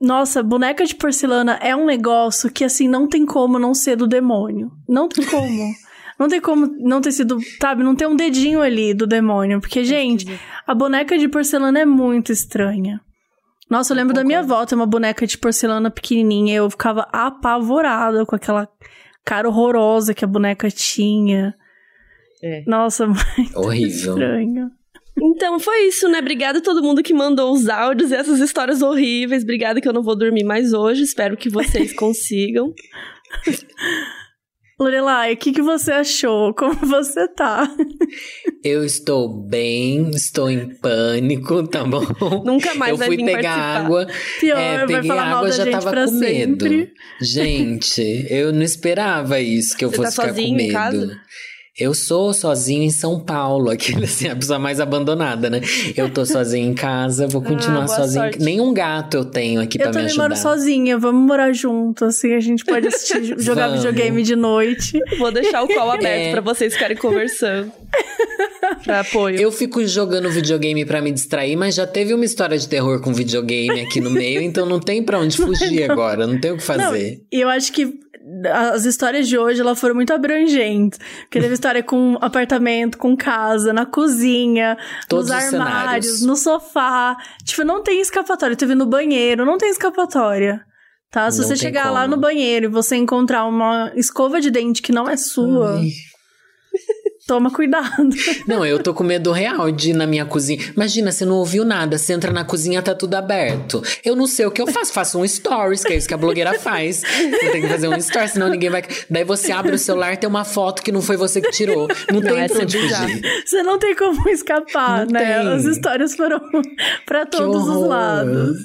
Nossa, boneca de porcelana é um negócio que, assim, não tem como não ser do demônio. Não tem como. Não tem como não ter sido, sabe, não ter um dedinho ali do demônio. Porque, gente, a boneca de porcelana é muito estranha. Nossa, eu lembro da minha avó ter uma boneca de porcelana pequenininha. Eu ficava apavorada com aquela cara horrorosa que a boneca tinha. É. Nossa, muito Horrível. estranho. Então foi isso, né? Obrigada a todo mundo que mandou os áudios e essas histórias horríveis. Obrigada que eu não vou dormir mais hoje. Espero que vocês consigam. Lorelai, o que, que você achou? Como você tá? Eu estou bem, estou em pânico, tá bom? Nunca mais Eu vai fui vir pegar participar. água. Pior, é, vai peguei falar mal água da já gente tava pra com medo. sempre. Gente, eu não esperava isso, que eu Você tá fosse ficar com sozinho em medo. casa? Eu sou sozinho em São Paulo, aquele assim, a pessoa mais abandonada, né? Eu tô sozinho em casa, vou continuar Ah, sozinho. sorte. Nenhum gato eu tenho aqui Eu pra me também ajudar. moro sozinha, vamos morar junto, assim, a gente pode assistir, jogar Vamos. videogame de noite. Vou deixar o call aberto É. pra vocês ficarem conversando. pra apoio. Eu fico jogando videogame pra me distrair, mas já teve uma história de terror com videogame aqui no meio, então não tem pra onde fugir agora, não tem o que Não, fazer. e eu acho que as histórias de hoje elas foram muito abrangentes. Porque teve história com apartamento, com casa, na cozinha, Todos nos os armários, no sofá. Tipo, não tem escapatória. Teve no banheiro, não tem escapatória. Tá? Se Não você chegar como. lá no banheiro e você encontrar uma escova de dente que não é sua, Ai. Toma cuidado. Não, eu tô com medo real de ir na minha cozinha. Imagina, você não ouviu nada, você entra na cozinha, tá tudo aberto. Eu não sei o que eu faço, faço um stories, que é isso que a blogueira faz. Você tem que fazer um story, senão ninguém vai. Daí você abre o celular, tem uma foto que não foi você que tirou. Não, tem essa pra é onde bizarro. fugir. Você não tem como escapar, Não né? tem. As histórias foram pra Que todos os lados.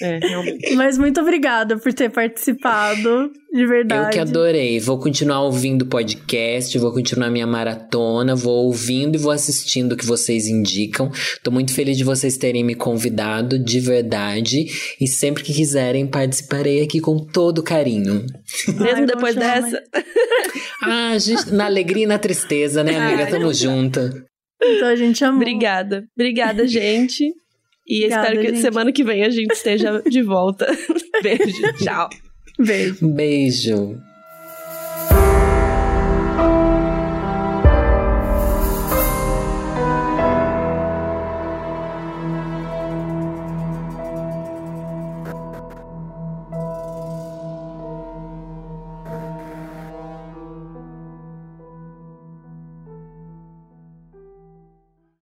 É, realmente. Mas muito obrigada por ter participado, de verdade. Eu que adorei. Vou continuar ouvindo o podcast, vou continuar minha maratona, vou ouvindo e vou assistindo o que vocês indicam. Tô muito feliz de vocês terem me convidado, de verdade. E sempre que quiserem, participarei aqui com todo carinho. Mesmo Ai, depois dessa. Ah, gente, na alegria e na tristeza, né, amiga? Ai, Tamo junta. Então a gente amou. Obrigada. Obrigada, gente. E Obrigada, espero que gente. semana que vem a gente esteja de volta. Beijo. Tchau. Beijo. Beijo.